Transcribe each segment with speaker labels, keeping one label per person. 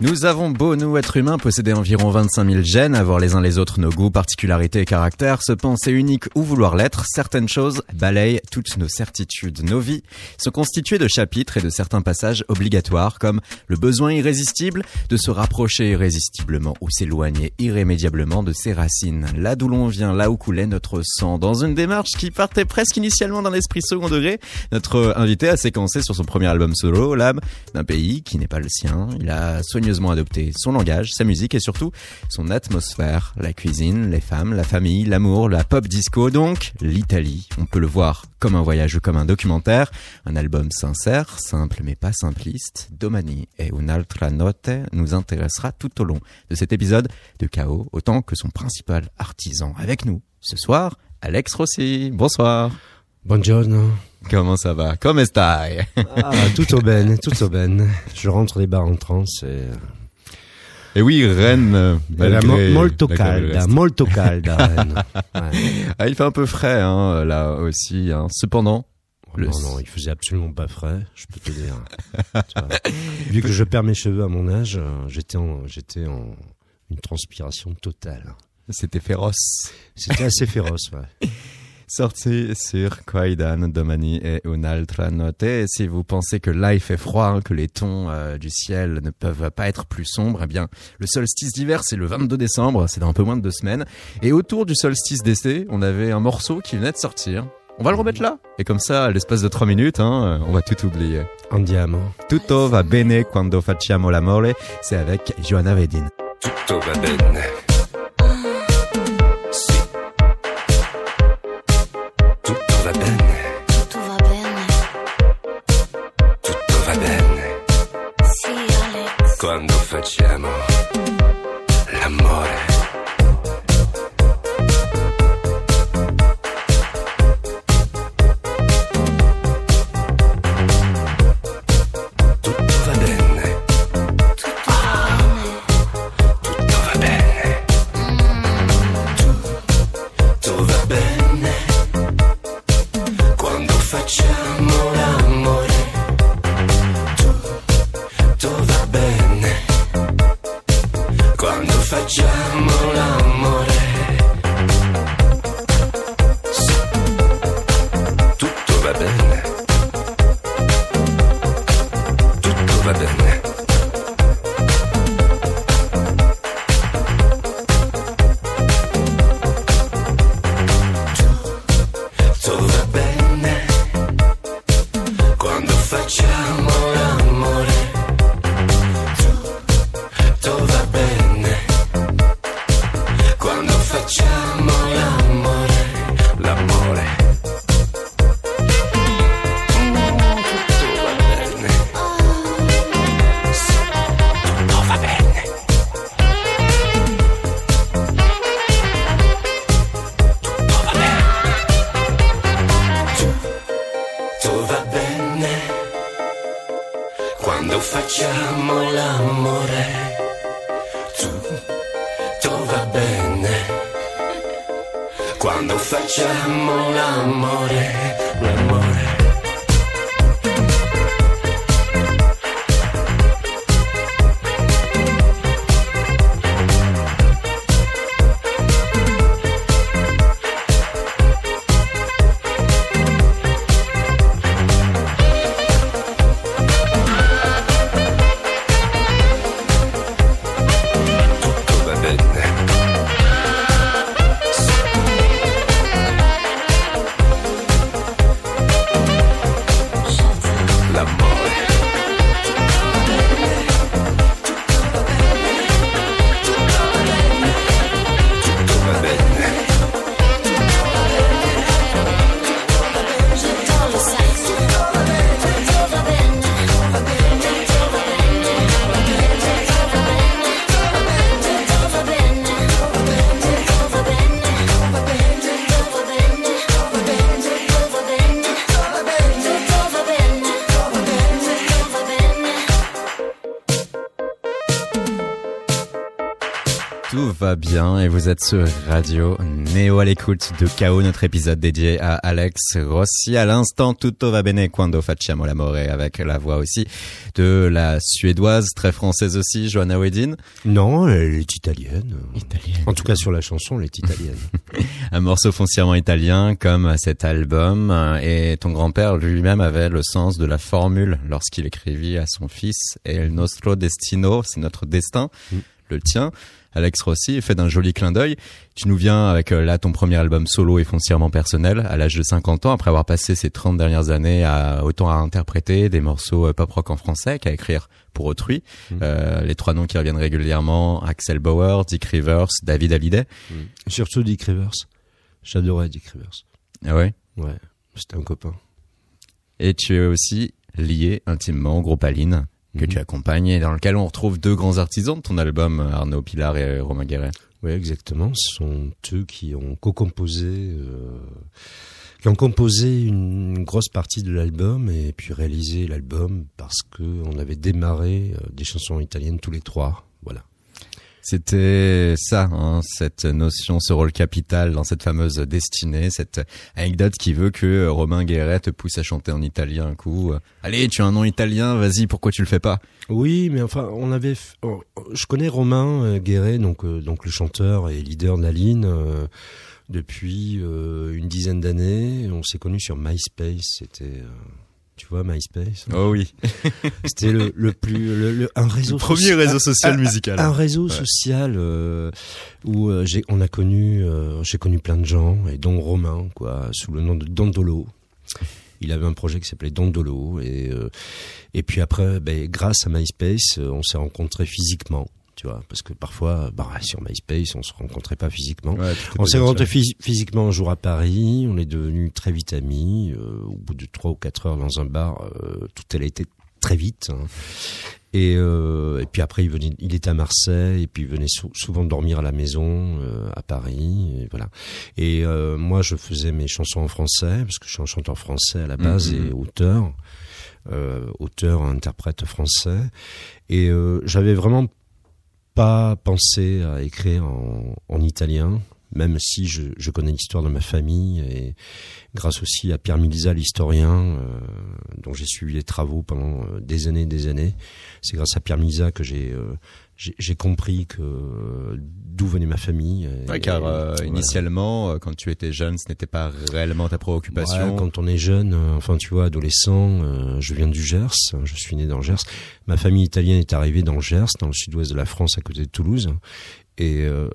Speaker 1: Nous avons beau, nous, être humains, posséder environ 25 000 gènes, avoir les uns les autres nos goûts, particularités et caractères, se penser unique ou vouloir l'être, certaines choses balayent toutes nos certitudes. Nos vies sont constituées de chapitres et de certains passages obligatoires, comme le besoin irrésistible de se rapprocher irrésistiblement ou s'éloigner irrémédiablement de ses racines, là d'où l'on vient, là où coulait notre sang. Dans une démarche qui partait presque initialement d'un esprit second degré, notre invité a séquencé sur son premier album solo l'âme d'un pays qui n'est pas le sien. Il a soigné son langage, sa musique et surtout son atmosphère, la cuisine, les femmes, la famille, l'amour, la pop disco, donc l'Italie. On peut le voir comme un voyage ou comme un documentaire, un album sincère, simple mais pas simpliste. Domani et un'altra notte nous intéressera tout au long de cet épisode de Chaos, autant que son principal artisan. Avec nous ce soir, Alex Rossi. Bonsoir.
Speaker 2: Buongiorno.
Speaker 1: Comment ça va? Come stai
Speaker 2: ah, Tutto bene, tutto bene. Je rentre les bars en transe et...
Speaker 1: Et oui, Rennes, euh,
Speaker 2: malgré molto calda, molto calda. Rennes.
Speaker 1: Ah, il fait un peu frais hein, là aussi. Hein. Cependant,
Speaker 2: oh, Non, non, il faisait absolument pas frais, je peux te dire. Vu que je perds mes cheveux à mon âge, euh, j'étais en, j'étais en une transpiration totale.
Speaker 1: C'était féroce.
Speaker 2: C'était assez féroce, ouais.
Speaker 1: sorti sur Quaidan Domani et un'altra notte. Si vous pensez que là il fait froid, que les tons euh, du ciel ne peuvent pas être plus sombres, eh bien le solstice d'hiver c'est le 22 décembre, c'est dans un peu moins de deux semaines. Et autour du solstice d'été, on avait un morceau qui venait de sortir. On va le remettre là. Et comme ça, à l'espace de trois minutes, hein, on va tout oublier.
Speaker 2: Andiamo.
Speaker 1: Tutto va bene quando facciamo l'amore. C'est avec Johanna Vedin.
Speaker 3: Tutto va bene. Quando
Speaker 1: bien et vous êtes sur Radio Néo à l'écoute de KO, notre épisode dédié à Alex Rossi. À l'instant, tutto va bene quando facciamo l'amore avec la voix aussi de la suédoise, très française aussi, Joanna Wedin.
Speaker 2: Non, elle est italienne.
Speaker 1: Italienne.
Speaker 2: En tout cas, sur la chanson, elle est italienne.
Speaker 1: Un morceau foncièrement italien comme cet album et ton grand-père lui-même avait le sens de la formule lorsqu'il écrivit à son fils El nostro destino, c'est notre destin,
Speaker 2: Mm.
Speaker 1: Le tien. Alex Rossi fait d'un joli clin d'œil. Tu nous viens avec euh, là ton premier album solo et foncièrement personnel à l'âge de 50 ans après avoir passé ces 30 dernières années à autant à interpréter des morceaux euh, pop rock en français qu'à écrire pour autrui.
Speaker 2: Mm.
Speaker 1: Euh, les trois noms qui reviennent régulièrement Axel Bauer, Dick Rivers, David Hallyday.
Speaker 2: Surtout Dick Rivers. J'adorais Dick Rivers.
Speaker 1: Ah ouais?
Speaker 2: Ouais, c'était un copain.
Speaker 1: Et tu es aussi lié intimement au groupe Aline que
Speaker 2: Mhm.
Speaker 1: tu accompagnes et dans lequel on retrouve deux grands artisans de ton album, Arnaud Pilar et Romain Guéret.
Speaker 2: Oui, exactement. Ce sont eux qui ont co-composé, euh, qui ont composé une grosse partie de l'album et puis réalisé l'album parce que on avait démarré euh, des chansons italiennes tous les trois. Voilà.
Speaker 1: C'était ça, hein, cette notion, ce rôle capital dans cette fameuse destinée, cette anecdote qui veut que Romain Guéret te pousse à chanter en italien un coup. Allez, tu as un nom italien, vas-y, pourquoi tu le fais pas?
Speaker 2: Oui, mais enfin, on avait. oh, je connais Romain euh, Guéret, donc euh, donc le chanteur et leader d'Aline. euh, depuis euh, une dizaine d'années, on s'est connus sur MySpace. C'était, tu vois, MySpace.
Speaker 1: Oh oui,
Speaker 2: C'était le, le plus, le, le- un réseau
Speaker 1: le premier réseau social
Speaker 2: un-
Speaker 1: musical.
Speaker 2: Un réseau
Speaker 1: Ouais.
Speaker 2: social euh, où euh, j'ai, on a connu, euh, j'ai connu plein de gens et dont Romain, quoi, sous le nom de Dandolo. Il avait un projet qui s'appelait Dandolo et et puis après, ben, grâce à MySpace, on s'est rencontrés physiquement, tu vois, parce que parfois, bah, sur MySpace, on se rencontrait pas physiquement.
Speaker 1: Ouais,
Speaker 2: On s'est rencontrés phys- physiquement un jour à Paris, on est devenus très vite amis. euh, au bout de trois ou quatre heures dans un bar, euh, tout elle a été très vite. hein. Et, euh, et puis après, il venait, il était à Marseille, et puis il venait sou- souvent dormir à la maison euh, à Paris, et voilà. Et euh, moi, je faisais mes chansons en français parce que je suis un chanteur français à la base
Speaker 1: Mhm.
Speaker 2: et auteur, euh, auteur, interprète français. Et euh, j'avais vraiment pas pensé à écrire en, en italien, même si je, je connais l'histoire de ma famille et grâce aussi à Pierre Milza, l'historien, euh, dont j'ai suivi les travaux pendant euh, des années et des années. C'est grâce à Pierre Milza que j'ai euh, j'ai compris que euh, d'où venait ma famille. Et-
Speaker 1: Ouais, car euh,
Speaker 2: voilà.
Speaker 1: initialement, euh, quand tu étais jeune, ce n'était pas réellement ta préoccupation.
Speaker 2: Ouais, quand on est jeune, euh, enfin tu vois, adolescent, euh, je viens du Gers, hein, je suis né dans le Gers. Ma famille italienne est arrivée dans le Gers, dans le sud-ouest de la France, à côté de Toulouse. Et euh,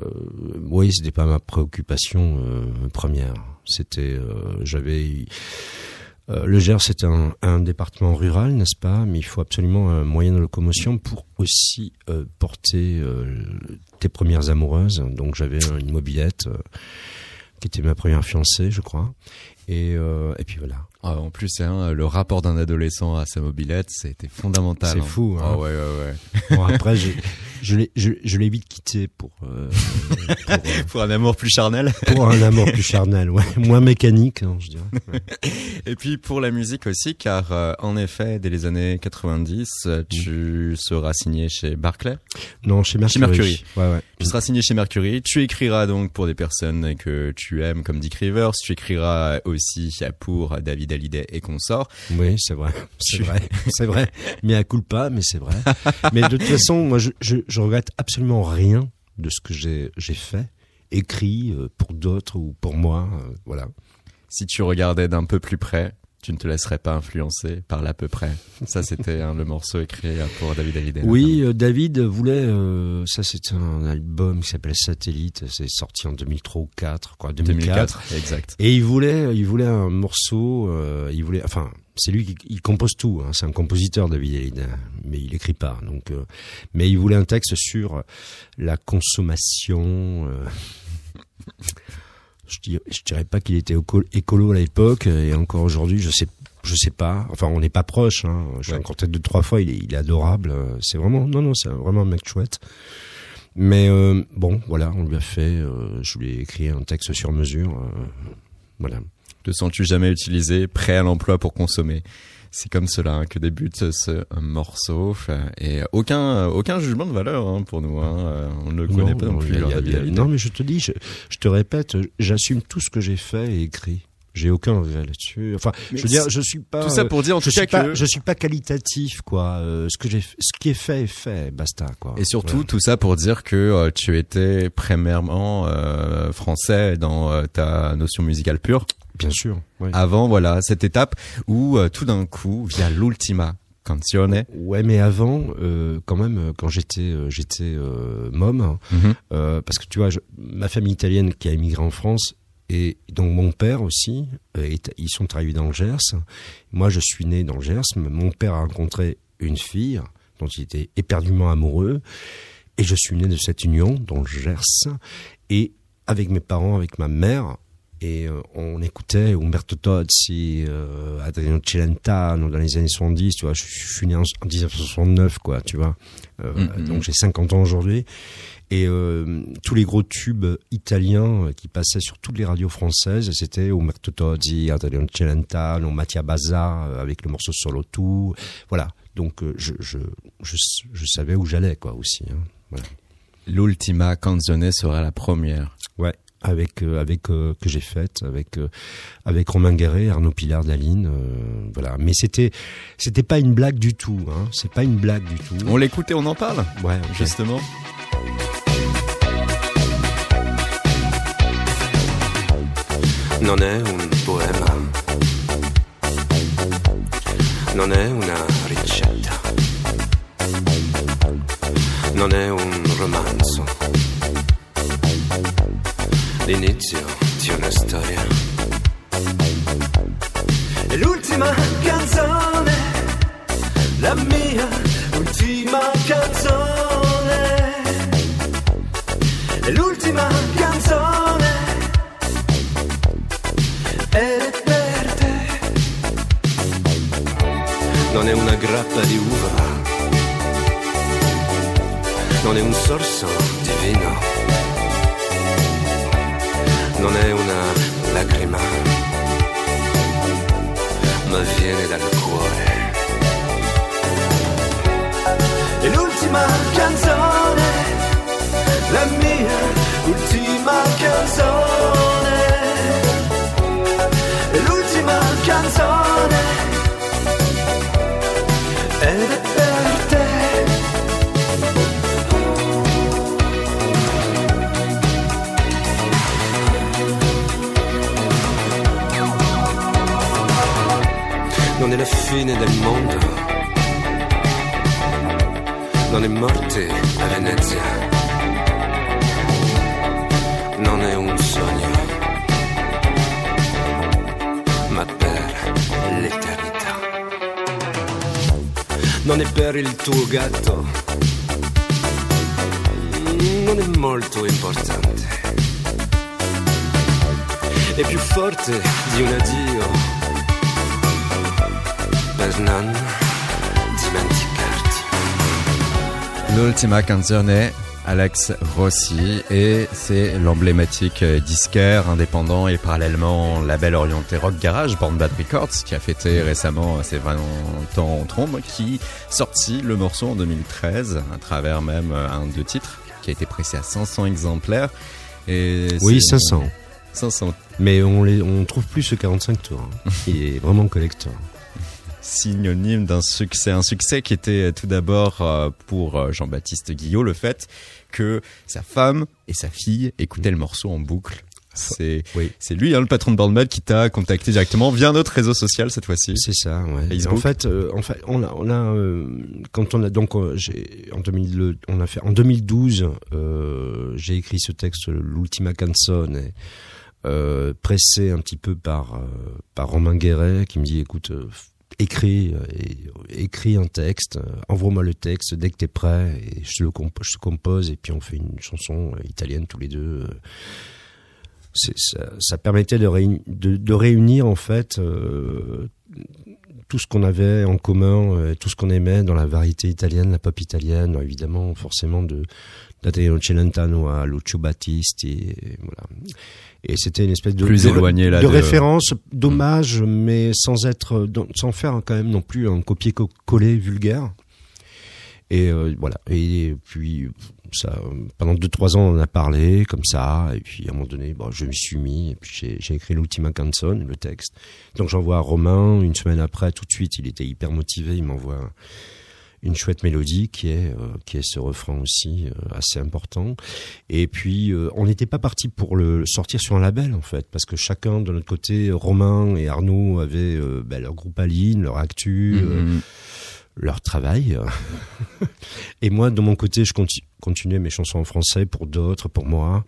Speaker 2: oui, c'était pas ma préoccupation euh, première. C'était, euh, j'avais, euh, le Gers c'est un, un département rural, n'est-ce pas? Mais il faut absolument un moyen de locomotion pour aussi euh, porter euh, tes premières amoureuses. Donc j'avais une mobilette euh, qui était ma première fiancée, je crois. Et, euh, et puis voilà.
Speaker 1: Ah, en plus, hein, le rapport d'un adolescent à sa mobilette, c'était fondamental.
Speaker 2: C'est
Speaker 1: hein.
Speaker 2: fou, hein.
Speaker 1: Ah ouais, ouais, ouais.
Speaker 2: Bon, après, je, je l'ai, je, je l'ai vite quitté pour, euh, pour, euh,
Speaker 1: Pour un amour plus charnel.
Speaker 2: pour un amour plus charnel, ouais, moins mécanique, je dirais.
Speaker 1: Et puis pour la musique aussi, car euh, en effet, dès les années 90, euh, tu seras signé chez Barclay.
Speaker 2: Non, chez Mercury.
Speaker 1: Mercury.
Speaker 2: Ouais, ouais.
Speaker 1: Tu seras signé chez Mercury. Tu écriras donc pour des personnes que tu aimes, comme Dick Rivers. Tu écriras aussi pour David Hallyday et consorts.
Speaker 2: Oui, c'est vrai. C'est vrai. C'est vrai. Mais à culpa, mais c'est vrai. Mais de toute façon, moi, je, je, je regrette absolument rien de ce que j'ai, j'ai fait, écrit euh, pour d'autres ou pour moi. euh, voilà.
Speaker 1: Si tu regardais d'un peu plus près, tu ne te laisserais pas influencer par l'à peu près. Ça, c'était hein, le morceau écrit euh, pour David Hallyday.
Speaker 2: Oui, euh, David voulait, euh, ça c'est un album qui s'appelle Satellite, c'est sorti en 2003 ou 4, quoi, 2004.
Speaker 1: 2004, exact.
Speaker 2: Et il voulait, il voulait un morceau, euh, il voulait, enfin, c'est lui qui il compose tout, hein, c'est un compositeur David Hallyday, mais il écrit pas, donc, mais il voulait un texte sur la consommation. Euh, je, dirais, je dirais pas qu'il était éco- écolo à l'époque, et encore aujourd'hui, je sais, je sais pas. Enfin, on n'est pas proche. Hein. Je l'ai
Speaker 1: Ouais.
Speaker 2: rencontré deux trois fois. Il est, il est adorable. euh, C'est vraiment, non, non, c'est vraiment un mec chouette. Mais euh, bon, voilà, on lui a fait. euh, je lui ai écrit un texte sur mesure. euh, voilà.
Speaker 1: Te sens-tu jamais utilisé, prêt à l'emploi pour consommer? C'est comme cela hein, que débute ce morceau et aucun aucun jugement de valeur hein, pour nous. Hein. On ne le connaît pas non plus.
Speaker 2: non, mais je te dis, je, je te répète, j'assume tout ce que j'ai fait et écrit. J'ai aucun regret là-dessus. Enfin, je veux dire, je suis pas.
Speaker 1: Tout ça pour dire en tout cas
Speaker 2: pas,
Speaker 1: que
Speaker 2: je suis pas qualitatif, quoi. Euh, ce que j'ai, ce qui est fait est fait, basta, quoi.
Speaker 1: Et surtout, tout ça pour dire que euh, tu étais premièrement euh, français dans euh, ta notion musicale pure.
Speaker 2: Bien sûr.
Speaker 1: Oui. Avant, voilà, cette étape où tout d'un coup, via l'ultima canzone.
Speaker 2: Ouais, mais avant, euh, quand même, quand j'étais j'étais euh, môme, mm parce que tu vois, je, ma famille italienne qui a émigré en France et donc mon père aussi, euh, ils sont arrivés dans le Gers. Moi, je suis né dans le Gers. Mon père a rencontré une fille dont il était éperdument amoureux. Et je suis né de cette union dans le Gers. Et avec mes parents, avec ma mère, et euh, on écoutait Umberto Tozzi, euh, Adriano Celentano dans les années 70, tu vois, je, suis né en, 1969, quoi, tu vois. Euh, mm-hmm. Donc j'ai 50 ans aujourd'hui. Et euh, tous les gros tubes italiens qui passaient sur toutes les radios françaises, c'était Umberto Tozzi, Adriano Celentano, Mattia Bazza, avec le morceau Solo tout. Voilà. Donc je, je, je, je, savais où j'allais, quoi, aussi. Hein. Voilà.
Speaker 1: L'ultima canzone sera la première.
Speaker 2: Ouais avec euh, avec euh, que j'ai faite avec euh, avec Romain Guéret, Arnaud Pilar, Daline, voilà. Mais c'était c'était pas une blague du tout, hein. C'est pas une blague du tout.
Speaker 1: On l'écoute et on en parle.
Speaker 2: Ouais,
Speaker 1: okay. justement.
Speaker 3: non è un poema, non è una ricetta, non è un romanzo, l'inizio di una storia.
Speaker 4: È l'ultima canzone, la mia ultima canzone, è l'ultima canzone è per te.
Speaker 3: Non è una grappa di uva, non è un sorso di vino, non è una lacrima, ma viene dal cuore.
Speaker 4: È l'ultima canzone, la mia ultima canzone l'ultima canzone ed è
Speaker 3: È la fine del mondo, non è morte a Venezia, non è un sogno. Ma per l'eternità. Non è per il tuo gatto, non è molto importante. È più forte di un addio non dimenticarti.
Speaker 1: L'ultima canzone Alex Rossi et c'est l'emblématique disquaire indépendant et parallèlement label orienté rock garage Born Bad Records qui a fêté récemment ses 20 ans en trombe qui sortit le morceau en 2013 à travers même un de titres qui a été pressé à 500 exemplaires et
Speaker 2: oui 500
Speaker 1: 500
Speaker 2: mais on les on trouve plus ce 45 tours hein. il est vraiment collector
Speaker 1: synonyme d'un succès. Un succès qui était tout d'abord pour Jean-Baptiste Guillot le fait que sa femme et sa fille écoutaient le morceau en boucle. C'est
Speaker 2: oui.
Speaker 1: c'est lui hein, le patron de Bandmad qui t'a contacté directement via notre réseau social cette fois-ci.
Speaker 2: C'est ça. Ouais. En fait, euh, en fait, on a, on a euh, quand on a donc euh, en 2000, on a fait en 2012, j'ai écrit ce texte l'ultima canzone. Euh, pressé un petit peu par par Romain Guéret qui me dit écoute écris, écris un texte, envoie-moi le texte dès que t'es prêt, et je le compose, et puis on fait une chanson italienne tous les deux. Ça, permettait de, réunir, de, réunir en fait euh, tout ce qu'on avait en commun, euh, tout ce qu'on aimait dans la variété italienne, la pop italienne, évidemment, forcément de d'Adriano Celentano à Lucio Battisti, et, voilà. Et c'était une espèce de
Speaker 1: Plus
Speaker 2: de,
Speaker 1: éloigné, là,
Speaker 2: de
Speaker 1: de-
Speaker 2: référence, d'hommage, mais sans être, sans faire quand même non plus un copier-coller vulgaire. Et euh, voilà. Et puis ça, pendant deux trois ans, on en a parlé comme ça. Et puis à un moment donné, bon, je m'y suis mis. Et puis j'ai, j'ai écrit l'ultima canzone, le texte. Donc j'envoie à Romain. Une semaine après, tout de suite, il était hyper motivé. Il m'envoie une chouette mélodie qui est euh, qui est ce refrain aussi euh, assez important. Et puis euh, on n'était pas parti pour le sortir sur un label en fait, parce que chacun de notre côté, Romain et Arnaud avaient ben, leur groupe Aline, leur actu.
Speaker 1: Mhm.
Speaker 2: leur travail. et moi, de mon côté, je conti- continuais mes chansons en français pour d'autres, pour moi.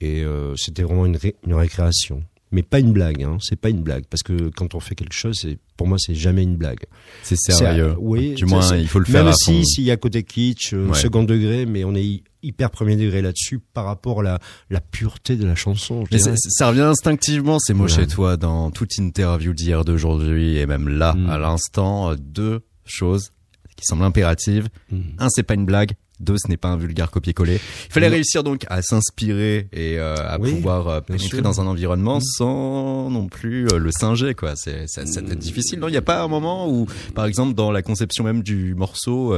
Speaker 2: Et euh, c'était vraiment une, ré- une récréation. Mais pas une blague, hein. c'est pas une blague. Parce que quand on fait quelque chose, pour moi, c'est jamais une blague.
Speaker 1: C'est sérieux.
Speaker 2: Oui,
Speaker 1: du moins, il faut le faire
Speaker 2: Même
Speaker 1: à
Speaker 2: si, s'il y a côté kitsch, euh,
Speaker 1: Ouais.
Speaker 2: second degré, mais on est hy- hyper premier degré là-dessus par rapport à la, la pureté de la chanson.
Speaker 1: Mais ça, revient instinctivement, ces mots chez toi, dans toute interview d'hier, d'aujourd'hui, et même là,
Speaker 2: Mm.
Speaker 1: à l'instant, euh, deux choses qui semblent impératives.
Speaker 2: Mhm.
Speaker 1: Un, c'est pas une blague. Deux, ce n'est pas un vulgaire copier-coller. Il fallait
Speaker 2: Non.
Speaker 1: réussir donc à s'inspirer et euh, à
Speaker 2: Oui,
Speaker 1: pouvoir euh, pénétrer dans un environnement
Speaker 2: Mm.
Speaker 1: sans non plus euh, le singer, quoi. C'est, ça, ça être difficile. Non, il n'y a pas un moment où, par exemple, dans la conception même du morceau,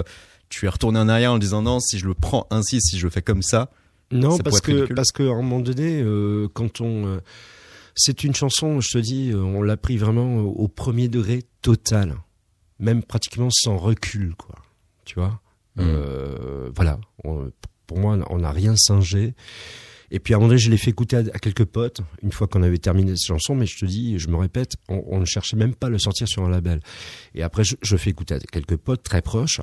Speaker 1: tu es retourné en arrière en disant non, si je le prends ainsi, si je le fais comme ça.
Speaker 2: Non,
Speaker 1: Ça
Speaker 2: parce que
Speaker 1: ridicule.
Speaker 2: parce que à un moment donné, euh, quand on, euh, c'est une chanson, je te dis, on l'a pris vraiment au au premier degré total, même pratiquement sans recul, quoi. Tu vois?
Speaker 1: Mm.
Speaker 2: Euh, voilà. On- pour moi, on n'a rien singé. Et puis à un moment donné, je l'ai fait écouter à, à quelques potes une fois qu'on avait terminé cette chanson. Mais je te dis, je me répète, on, on ne cherchait même pas à le sortir sur un label. Et après, je, je fais écouter à quelques potes très proches,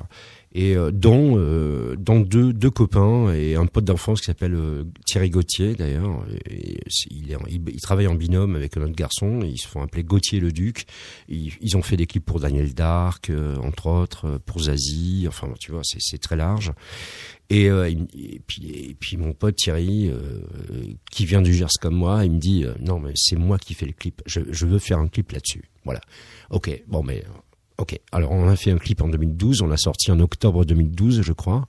Speaker 2: et euh, dont euh, dont deux deux copains et un pote d'enfance qui s'appelle euh, Thierry Gauthier d'ailleurs. Il, il, il travaille en binôme avec un autre garçon. Ils se font appeler Gauthier le Duc. Ils, ont fait des clips pour Daniel Dark, entre autres, pour Zazie. Enfin, tu vois, c'est très large. Et, euh, et puis et puis mon pote Thierry, euh, qui vient du Gers comme moi, il me dit non mais c'est moi qui fais le clip. Je, je veux faire un clip là-dessus. Voilà. Ok. Bon mais Ok, alors on a fait un clip en 2012, on l'a sorti en octobre 2012, je crois.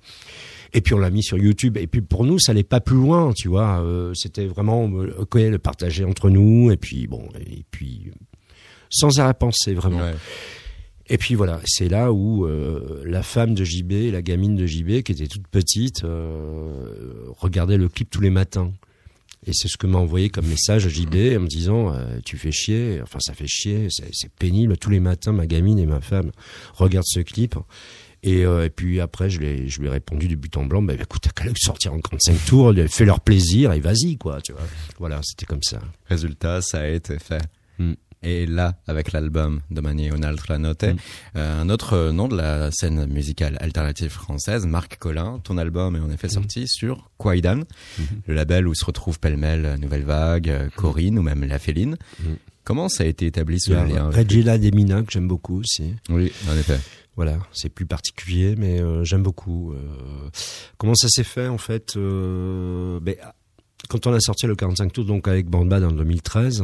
Speaker 2: Et puis on l'a mis sur YouTube. Et puis pour nous, ça allait pas plus loin, tu vois. Euh, C'était vraiment euh, ok, le partager entre nous. Et puis bon, et puis sans arrêt penser vraiment.
Speaker 1: Ouais.
Speaker 2: Et puis voilà, c'est là où euh, la femme de JB, la gamine de JB, qui était toute petite, euh, regardait le clip tous les matins. Et c'est ce que m'a envoyé comme message JB en me disant euh, tu fais chier, enfin ça fait chier, c'est pénible tous les matins ma gamine et ma femme regardent ce clip. Et, euh, et puis après je lui ai, je lui ai répondu du but en blanc bah écoute t'as qu'à le sortir en 45 tours, fais leur plaisir et vas-y quoi, tu vois. Voilà, c'était comme ça.
Speaker 1: Résultat, ça a été fait.
Speaker 2: Mm.
Speaker 1: Et là, avec l'album Domani un'altra note,
Speaker 2: Mm.
Speaker 1: euh, un autre nom de la scène musicale alternative française, Marc Collin, ton album est en effet sorti sur Quaidan,
Speaker 2: Mhm.
Speaker 1: le label où se retrouvent pêle-mêle Nouvelle Vague, euh, Corinne ou même La Féline. Comment ça a été établi ce
Speaker 2: Il y a
Speaker 1: lien
Speaker 2: Regina Demina que j'aime beaucoup aussi.
Speaker 1: Oui, en effet.
Speaker 2: Voilà, c'est plus particulier, mais euh, j'aime beaucoup. euh. comment ça s'est fait en fait euh, ben, Quand on a sorti le 45 tours, donc avec Bandbad en 2013,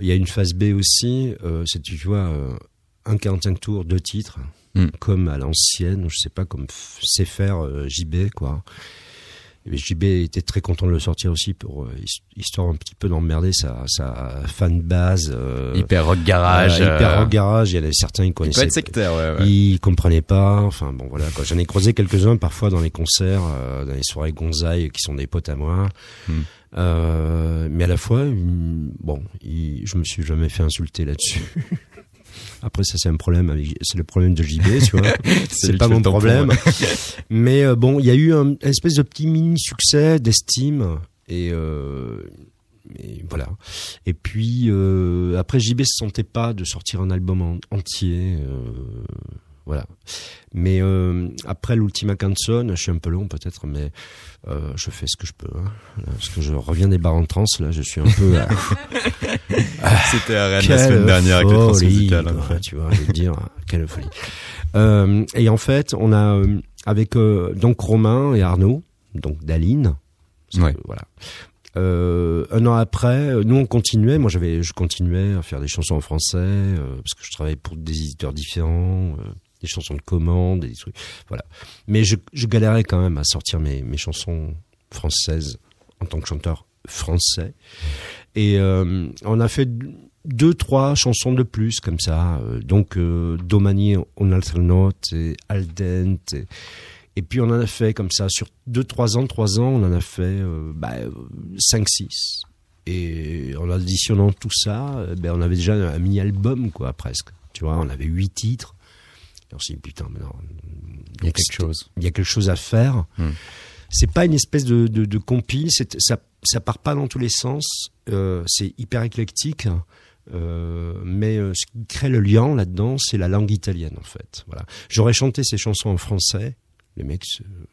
Speaker 2: il y a une phase B aussi. Euh, c'est tu vois euh, un 45 tours, deux titres,
Speaker 1: Mm.
Speaker 2: comme à l'ancienne, je sais pas, comme sait faire euh, JB quoi. Et JB était très content de le sortir aussi pour euh, his- histoire un petit peu d'emmerder sa, sa fan base. euh,
Speaker 1: Hyper rock garage.
Speaker 2: hyper rock garage. Il y en a certains qui
Speaker 1: il peut
Speaker 2: connaissaient
Speaker 1: être sectaire, ouais. ouais.
Speaker 2: ils comprenaient pas. Enfin bon voilà. J'en ai croisé quelques-uns parfois dans les concerts, euh, dans les soirées Gonzaï, qui sont des potes à moi.
Speaker 1: Hmm.
Speaker 2: Euh, mais à la fois, bon, ils- je me suis jamais fait insulter là-dessus. Après ça c'est un problème, avec- c'est le problème de JB, tu vois. c'est pas mon problème. mais euh, bon, il y a eu un une espèce de petit mini succès d'estime et euh, et voilà. Et puis euh, après JB se sentait pas de sortir un album en- entier. Euh, voilà. Mais euh, après l'Ultima Canzone, je suis un peu long peut-être, mais euh, je fais ce que je peux. hein. Là, parce que je reviens des bars en trans, là, je suis un peu. à-
Speaker 1: C'était à Rennes la semaine dernière avec le transmusical. hein.
Speaker 2: tu vois, je veux dire, quelle folie. Euh, et en fait, on a euh, avec euh, donc Romain et Arnaud, donc d'Aline, que,
Speaker 1: Ouais.
Speaker 2: voilà. Euh, un an après, euh, nous on continuait. Moi, j'avais, je continuais à faire des chansons en français euh, parce que je travaillais pour des éditeurs différents, euh, des chansons de commande, des trucs. Voilà. Mais je, je galérais quand même à sortir mes, mes chansons françaises en tant que chanteur français. Et euh, on a fait deux, trois chansons de plus comme ça. Euh, donc euh, Domani on altre note et Al dente. Et, puis on en a fait comme ça sur deux, trois ans, trois ans, on en a fait euh, bah, cinq, six. Et en additionnant tout ça, ben on avait déjà un mini-album quoi presque. Tu vois, on avait huit titres. Et on s'est dit putain, mais non.
Speaker 1: Il y a quelque chose.
Speaker 2: il y a quelque chose à faire.
Speaker 1: Hmm.
Speaker 2: C'est pas une espèce de, de, c'est- ça, ça part pas dans tous les sens. Euh, c'est hyper éclectique. Euh, mais euh, ce qui crée le lien là-dedans, c'est la langue italienne en fait. Voilà. J'aurais chanté ces chansons en français. Les mecs,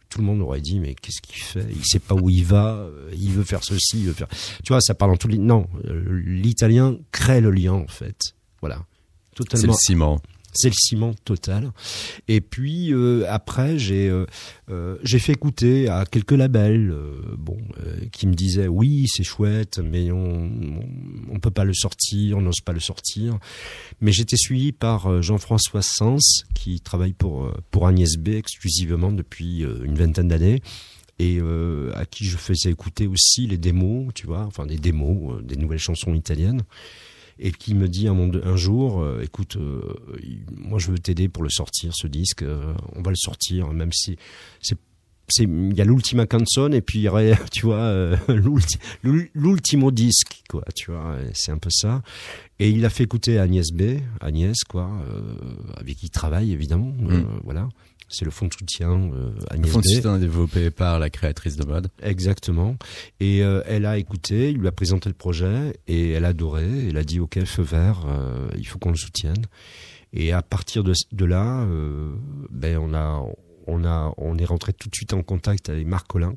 Speaker 2: tout le monde aurait dit mais qu'est-ce qu'il fait? Il sait pas où il va. Il veut faire ceci, il veut faire. Tu vois, ça parle dans tous les. Non, l'italien crée le lien en fait. Voilà.
Speaker 1: C'est le ciment.
Speaker 2: C'est le ciment total. Et puis euh, après, j'ai euh, euh, j'ai fait écouter à quelques labels, euh, bon, euh, qui me disaient oui, c'est chouette, mais on, on peut pas le sortir, on n'ose pas le sortir. Mais j'étais suivi par euh, Jean-François Sens, qui travaille pour pour Agnès B exclusivement depuis une vingtaine d'années. Et euh, à qui je faisais écouter aussi les démos, tu vois, enfin des démos, des nouvelles chansons italiennes et qui me dit un, jour, euh, écoute, euh, moi je veux t'aider pour le sortir, ce disque, euh, on va le sortir, même si c'est c'est il y a l'ultima canzone et puis il y aurait tu vois euh, l'ulti- l'ul- l'ultimo disque quoi tu vois c'est un peu ça et il a fait écouter Agnès B Agnès quoi euh, avec qui il travaille évidemment euh,
Speaker 1: Mm.
Speaker 2: voilà c'est le fond de soutien euh,
Speaker 1: Le
Speaker 2: Agnès
Speaker 1: fond de
Speaker 2: B
Speaker 1: soutien développé par la créatrice de mode.
Speaker 2: Exactement. Et euh, elle a écouté, il lui a présenté le projet et elle a adoré. Elle a dit OK, feu vert, euh, il faut qu'on le soutienne. Et à partir de, de là, euh, ben on a, on a, on est rentré tout de suite en contact avec Marc Collin,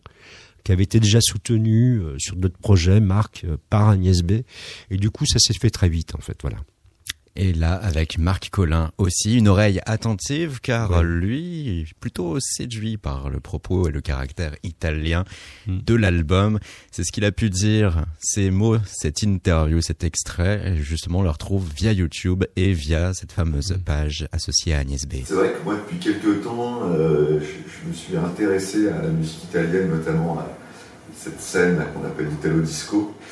Speaker 2: qui avait été déjà soutenu euh, sur d'autres projets, Marc euh, par Agnès B. Et du coup, ça s'est fait très vite en fait. Voilà.
Speaker 1: Et là, avec Marc Collin aussi, une oreille attentive, car
Speaker 2: Ouais.
Speaker 1: lui, est plutôt séduit par le propos et le caractère italien
Speaker 2: Mm.
Speaker 1: de l'album. C'est ce qu'il a pu dire. Ces mots, cette interview, cet extrait, justement, on le retrouve via YouTube et via cette fameuse
Speaker 2: Mm.
Speaker 1: page associée à Agnès B.
Speaker 5: C'est vrai que moi, depuis quelques temps, euh, je, je me suis intéressé à la musique italienne, notamment à cette scène qu'on appelle l'Italo Disco. Euh,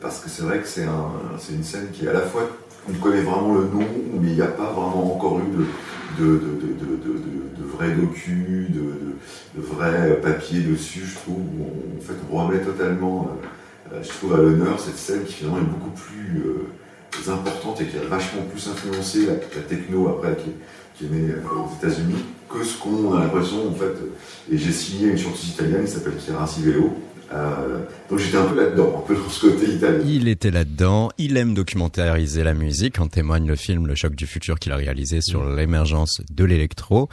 Speaker 5: parce que c'est vrai que c'est un, c'est une scène qui, à la fois, on connaît vraiment le nom, mais il n'y a pas vraiment encore eu de, de, de, de, vrai docu, de, dessus, je trouve. on- en fait, on remet totalement, euh, je trouve, à l'honneur cette scène qui finalement est beaucoup plus. euh, importante et qui a vachement plus influencé la, techno après qui, est née euh, aux États-Unis que ce qu'on a l'impression en fait. Et j'ai signé une chanteuse italienne qui s'appelle Chiara Sivello. Euh, donc j'étais un peu là-dedans, un peu dans ce côté italien.
Speaker 1: Il était là-dedans, il aime documentariser la musique, en témoigne le film Le choc du futur qu'il a réalisé sur l'émergence de l'électro.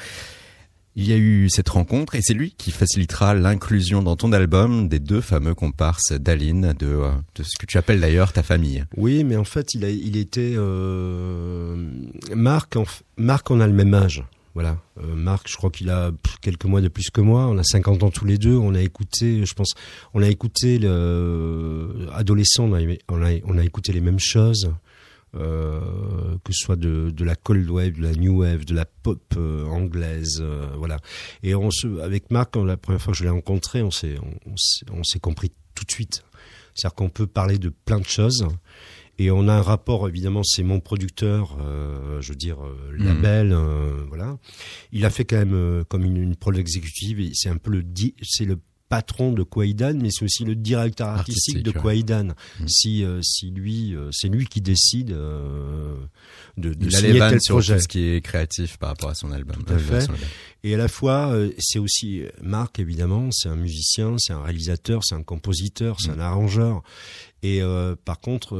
Speaker 1: Il y a eu cette rencontre et c'est lui qui facilitera l'inclusion dans ton album des deux fameux comparses d'Aline, de, euh, de ce que tu appelles d'ailleurs ta famille.
Speaker 2: Oui, mais en fait, il a, il était euh, Marc. En, Marc, on a le même âge. Voilà. Euh, Marc, je crois qu'il a quelques mois de plus que moi. On a 50 ans tous les deux. On a écouté, je pense, on a écouté le adolescent. On a, on a, écouté les mêmes choses. Euh, que ce soit de, de la cold wave, de la new wave, de la pop euh, anglaise, euh, voilà. Et on se, avec Marc, la première fois que je l'ai rencontré, on s'est, on, on s'est compris tout de suite. C'est-à-dire qu'on peut parler de plein de choses. Et on a un rapport, évidemment, c'est mon producteur, euh, je veux dire, euh,
Speaker 1: Mhm.
Speaker 2: label, euh, voilà. Il a fait quand même euh, comme une, une prod exécutive, et c'est un peu le, c'est le patron de Kwaidan, mais c'est aussi le directeur artistique,
Speaker 1: Artistique,
Speaker 2: de
Speaker 1: ouais.
Speaker 2: Kwaidan.
Speaker 1: Mhm.
Speaker 2: Si, euh, si lui, euh, c'est lui qui décide euh, de, de
Speaker 1: Il
Speaker 2: signer tel
Speaker 1: sur
Speaker 2: projet.
Speaker 1: tout ce qui est créatif par rapport à son album.
Speaker 2: Tout à fait.
Speaker 1: son album.
Speaker 2: Et à la fois, c'est aussi Marc, évidemment, c'est un musicien, c'est un réalisateur, c'est un compositeur, c'est
Speaker 1: Mm.
Speaker 2: un arrangeur. Et par contre,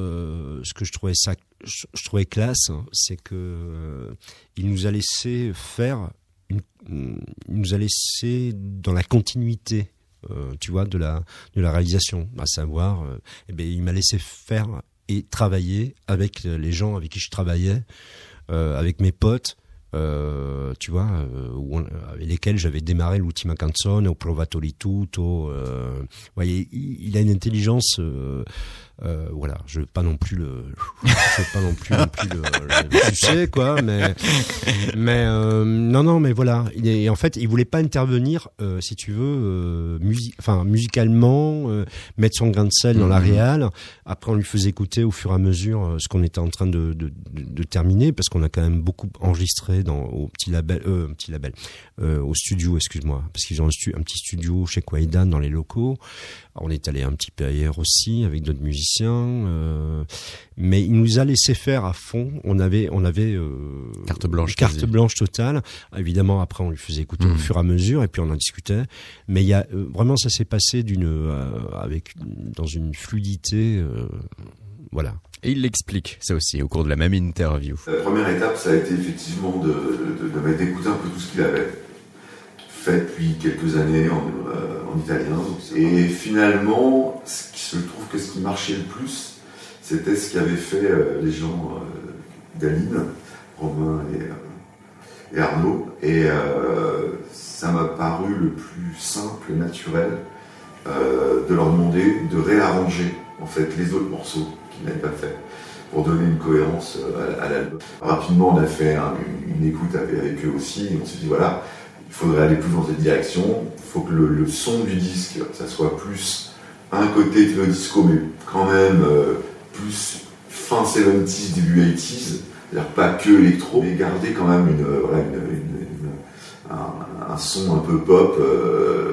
Speaker 2: ce que je trouvais ça, je, je trouvais classe, hein, c'est que il nous a laissé faire, une, il nous a laissé dans la continuité. Euh, tu vois de la de la réalisation à savoir euh, eh ben il m'a laissé faire et travailler avec les gens avec qui je travaillais euh, avec mes potes euh, tu vois, euh, avec lesquels j'avais démarré l'ultima canzone, au provatori tutto. Euh, voyez, il a une intelligence. Euh, voilà, je veux pas non plus le, je veux pas non plus non plus le, le quoi, mais mais euh, non non mais voilà, il est en fait il voulait pas intervenir, euh, si tu veux, enfin musicalement, mettre son grain de sel dans la
Speaker 1: Mhm.
Speaker 2: réal. Après on lui faisait écouter au fur et à mesure ce qu'on était en train de, de, terminer parce qu'on a quand même beaucoup enregistré dans au petit label, petit label, au studio, excuse-moi, parce qu'ils ont un, un petit studio chez Kwaidan dans les locaux. On est allé un petit peu ailleurs aussi avec d'autres musiciens, euh, mais il nous a laissé faire à fond. On avait, on avait euh,
Speaker 1: Carte blanche
Speaker 2: carte
Speaker 1: quasi.
Speaker 2: blanche totale. Évidemment, après on lui faisait écouter au
Speaker 1: Mhm.
Speaker 2: fur et à mesure, et puis on en discutait. Mais il y a euh, vraiment ça s'est passé d'une euh, avec dans une fluidité, euh, voilà.
Speaker 1: Et il l'explique, ça aussi, au cours de la même interview.
Speaker 5: La première étape, ça a été effectivement de, de, de mettre d'écouter un peu tout ce qu'il avait fait depuis quelques années en, euh, en italien. Et finalement, ce qui se trouve que ce qui marchait le plus, c'était ce qu'avaient fait euh, les gens euh, d'Aline, Romain et, et Arnaud. Et ça m'a paru le plus simple et naturel de leur demander de réarranger en fait les autres morceaux qu'ils n'avaient pas fait pour donner une cohérence à, l'album. Rapidement, on a fait un- une, une écoute avec eux aussi, et on s'est dit voilà, il faudrait aller plus dans cette direction, il faut que le, son du disque, ça soit plus un côté techno disco, mais quand même euh, plus fin 70s, début 80s, c'est-à-dire pas que électro, mais garder quand même une, euh, un son un peu pop euh,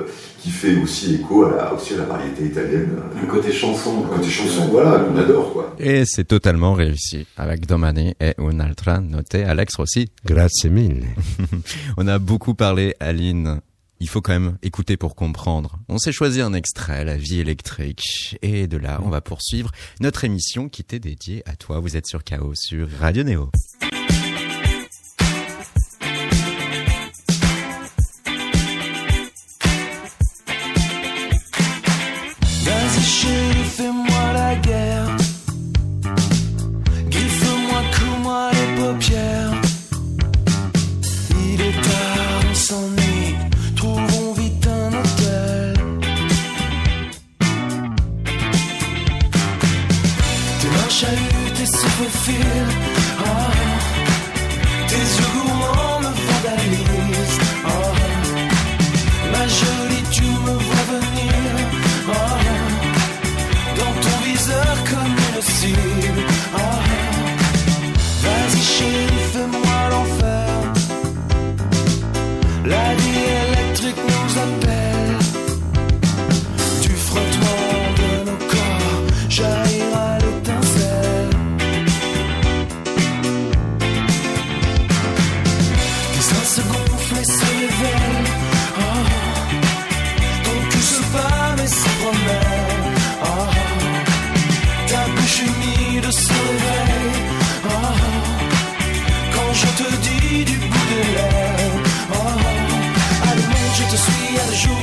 Speaker 5: qui fait aussi écho à la, aussi à la variété italienne.
Speaker 6: Un côté chanson.
Speaker 5: Un côté chanson, voilà, qu'on adore quoi.
Speaker 1: Et c'est totalement réussi. Avec Domani et un'altra note, Alex Rossi.
Speaker 2: Grazie mille.
Speaker 1: On a beaucoup parlé, Aline. Il faut quand même écouter pour comprendre. On s'est choisi un extrait, La vie électrique. Et de là, on va poursuivre notre émission qui était dédiée à toi. Vous êtes sur Chaos sur Radio Néo.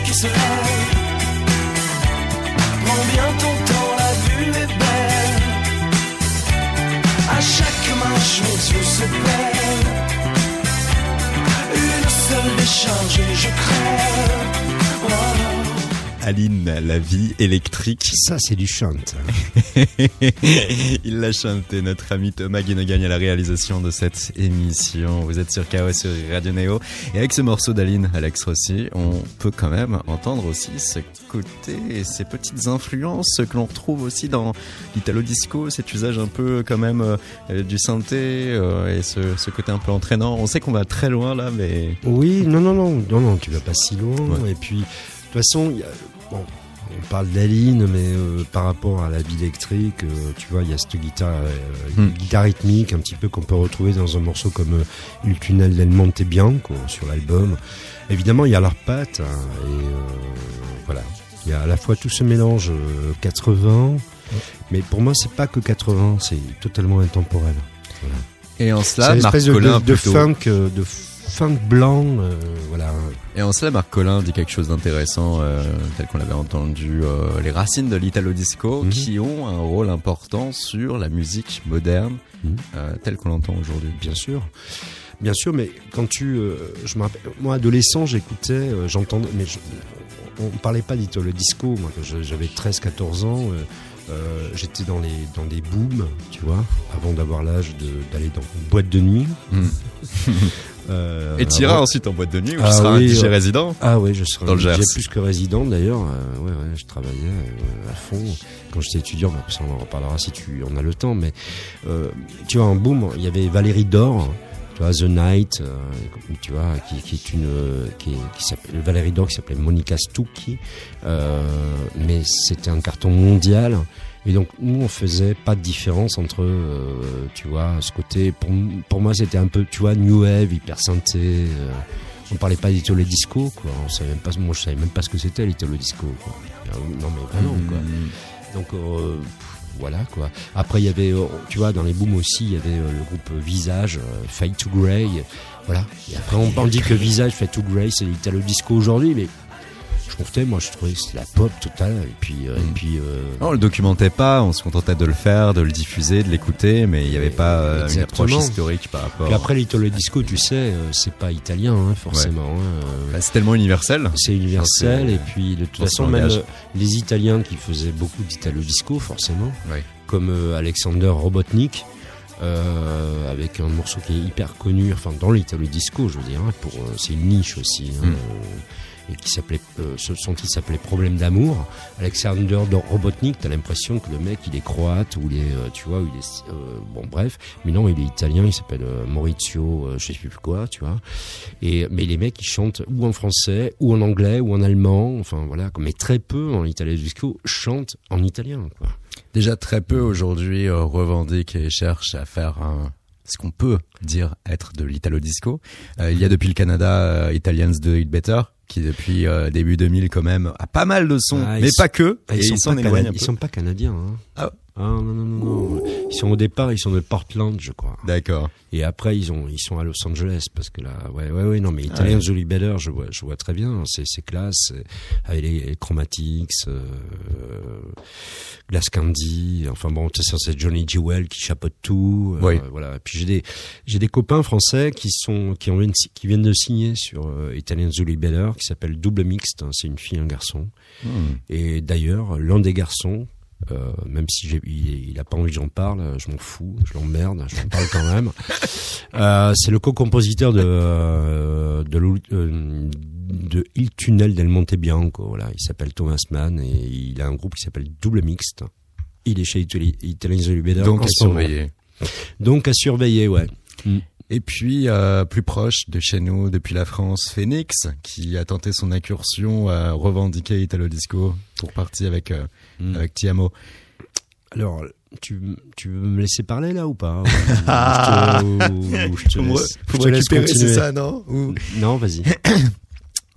Speaker 4: Qui se lève. Prends bien ton temps, la vue est belle. À chaque marche, mes yeux se. Une seule décharge et je crève. Oh.
Speaker 1: Aline, La vie électrique.
Speaker 2: Ça c'est du chant.
Speaker 1: Il l'a chanté, notre ami Thomas Guénegagne à la réalisation de cette émission. Vous êtes sur Chaos sur Radio Néo. Et avec ce morceau d'Aline, Alex Rossi, on peut quand même entendre aussi ce côté et ces petites influences que l'on retrouve aussi dans l'italo disco, cet usage un peu quand même euh, du synthé euh, et ce, ce côté un peu entraînant. On sait qu'on va très loin là, mais
Speaker 2: Oui, non, non, non, non, non, tu vas pas si loin.
Speaker 1: Ouais.
Speaker 2: Et puis, de toute façon, il y a- bon, on parle d'Aline, mais euh, par rapport à la vie électrique, euh, tu vois, il y a cette guitare, euh,
Speaker 1: Hmm.
Speaker 2: guitare rythmique, un petit peu qu'on peut retrouver dans un morceau comme Il tunnel del Monte Bianco sur l'album. Évidemment, il y a leurs pattes, hein, et voilà. Il y a à la fois tout ce mélange euh, 80, mais pour moi, c'est pas que 80, c'est totalement intemporel.
Speaker 1: et en
Speaker 2: C'est
Speaker 1: cela,
Speaker 2: une
Speaker 1: Marc
Speaker 2: espèce de, de, de funk, de funk blanc, euh, voilà.
Speaker 1: Et en cela, Marc Collin dit quelque chose d'intéressant, euh, tel qu'on l'avait entendu, euh, les racines de l'italo disco,
Speaker 2: Mhm.
Speaker 1: qui ont un rôle important sur la musique moderne, euh, telle qu'on l'entend aujourd'hui.
Speaker 2: bien sûr. Bien sûr, mais quand tu, je me rappelle, moi adolescent, j'écoutais, j'entendais, mais je- on, parlait pas d'Italo Disco. Moi, j'avais 13-14 ans, euh, j'étais dans les dans des booms, tu vois, avant d'avoir l'âge de- d'aller dans une boîte de nuit.
Speaker 1: Mm.
Speaker 2: Euh,
Speaker 1: Et tu iras ensuite en boîte de nuit où
Speaker 2: Ah
Speaker 1: tu seras
Speaker 2: oui,
Speaker 1: un DJ
Speaker 2: ouais.
Speaker 1: résident
Speaker 2: Ah ouais, je
Speaker 1: Dans le
Speaker 2: un DJ plus que résident d'ailleurs. Euh, ouais, ouais, je travaillais euh, à fond quand j'étais étudiant. bah, ça on en reparlera si tu en as le temps. Mais tu vois, en boom, il y avait Valérie Dor. Tu vois, The Night, tu vois, qui, qui est une, qui, qui s'appelle Valérie Dor, qui s'appelait Monica Stucchi, mais c'était un carton mondial. Et donc nous on faisait pas de différence entre, euh, tu vois, ce côté. Pour, pour moi c'était un peu, tu vois, new wave, hyper synthé. euh, on parlait pas d'Italo Disco, quoi. On savait même pas, moi je savais même pas ce que c'était l'Italo Disco, quoi. Euh, Non mais vraiment, quoi.
Speaker 1: Mm.
Speaker 2: Donc euh, voilà quoi. Après il y avait, tu vois, dans les booms aussi, il y avait le groupe Visage, Fade to Grey, voilà. Et après on, on dit que Visage, Fade to Grey, c'est l'Italo Disco aujourd'hui, mais je trouve, moi je trouvais que c'était la pop totale. Et puis, euh, et
Speaker 1: Mm.
Speaker 2: puis euh,
Speaker 1: Non, on le documentait pas, on se contentait de le faire, de le diffuser, de l'écouter, mais il n'y avait pas euh, une approche historique par rapport.
Speaker 2: puis après l'Italo Disco, tu sais, euh, c'est pas italien hein, forcément. hein, euh,
Speaker 1: Bah, c'est tellement universel.
Speaker 2: C'est universel et puis de toute façon même les Italiens qui faisaient beaucoup d'Italo disco forcément,
Speaker 1: Ouais.
Speaker 2: comme Alexander Robotnik euh, avec un morceau qui est hyper connu, enfin dans l'Italo disco je veux dire, hein, pour euh, c'est une niche aussi. hein,
Speaker 1: Mm.
Speaker 2: euh, et qui s'appelait, euh, ce son qui s'appelait Problème d'amour. Alexander Robotnik, t'as l'impression que le mec il est croate ou il est, euh, tu vois, ou il est, euh, bon bref, mais non, il est italien, il s'appelle euh, Maurizio, euh, je sais plus quoi, tu vois. Et mais les mecs ils chantent ou en français, ou en anglais, ou en allemand, enfin voilà, mais très peu en italien disco chantent en italien, quoi.
Speaker 1: Déjà très peu aujourd'hui euh, revendiquent et cherchent à faire un ce qu'on peut dire être de l'italo disco. Euh, il y a depuis le Canada euh, Italians Do It Better qui depuis euh, début 2000 quand même a pas mal de sons,
Speaker 2: Ah,
Speaker 1: mais pas
Speaker 2: sont-
Speaker 1: que.
Speaker 2: Ah,
Speaker 1: et
Speaker 2: ils, sont
Speaker 1: ils s'en
Speaker 2: pas ils sont pas canadiens. Hein.
Speaker 1: Ah.
Speaker 2: Non, non, non, non, non. Ils sont au départ, ils sont de Portland, je crois.
Speaker 1: D'accord.
Speaker 2: Et après, ils ont, ils sont à Los Angeles parce que là, ouais, ouais, ouais, non, mais Italian Jolie Better, je vois, je vois très bien. C'est, c'est classe, avec les, les Chromatics, euh, Glass Candy. Enfin bon, c'est Johnny Jewel qui chapeaute tout. euh,
Speaker 1: Oui.
Speaker 2: Voilà. Et puis j'ai des, j'ai des copains français qui sont, qui ont, qui viennent de signer sur euh, Italian Jolie Better, qui s'appelle Double Mixte. hein, c'est une fille, et un garçon.
Speaker 1: Hmm.
Speaker 2: Et d'ailleurs, l'un des garçons, euh, même si j'ai, il, il a pas envie que j'en parle, je m'en fous, je l'emmerde, je m'en parle quand même. Euh, c'est le co-compositeur de euh, de, de Il Tunnel del Monte Bianco. Voilà, il s'appelle Thomas Mann et il a un groupe qui s'appelle Double Mixte. Il est chez Itali- Italian Zolibeder
Speaker 1: Donc à surveiller.
Speaker 2: Donc à surveiller, ouais.
Speaker 1: Et puis, euh, plus proche de chez nous, depuis la France, Phoenix, qui a tenté son incursion à revendiquer Italo Disco pour partir avec, euh,
Speaker 2: Mm.
Speaker 1: avec Tiamo.
Speaker 2: Alors, tu, tu veux me laisser parler là ou pas Ou je te, ou je te laisse, je te laisse continuer.
Speaker 1: non
Speaker 2: Non, vas-y.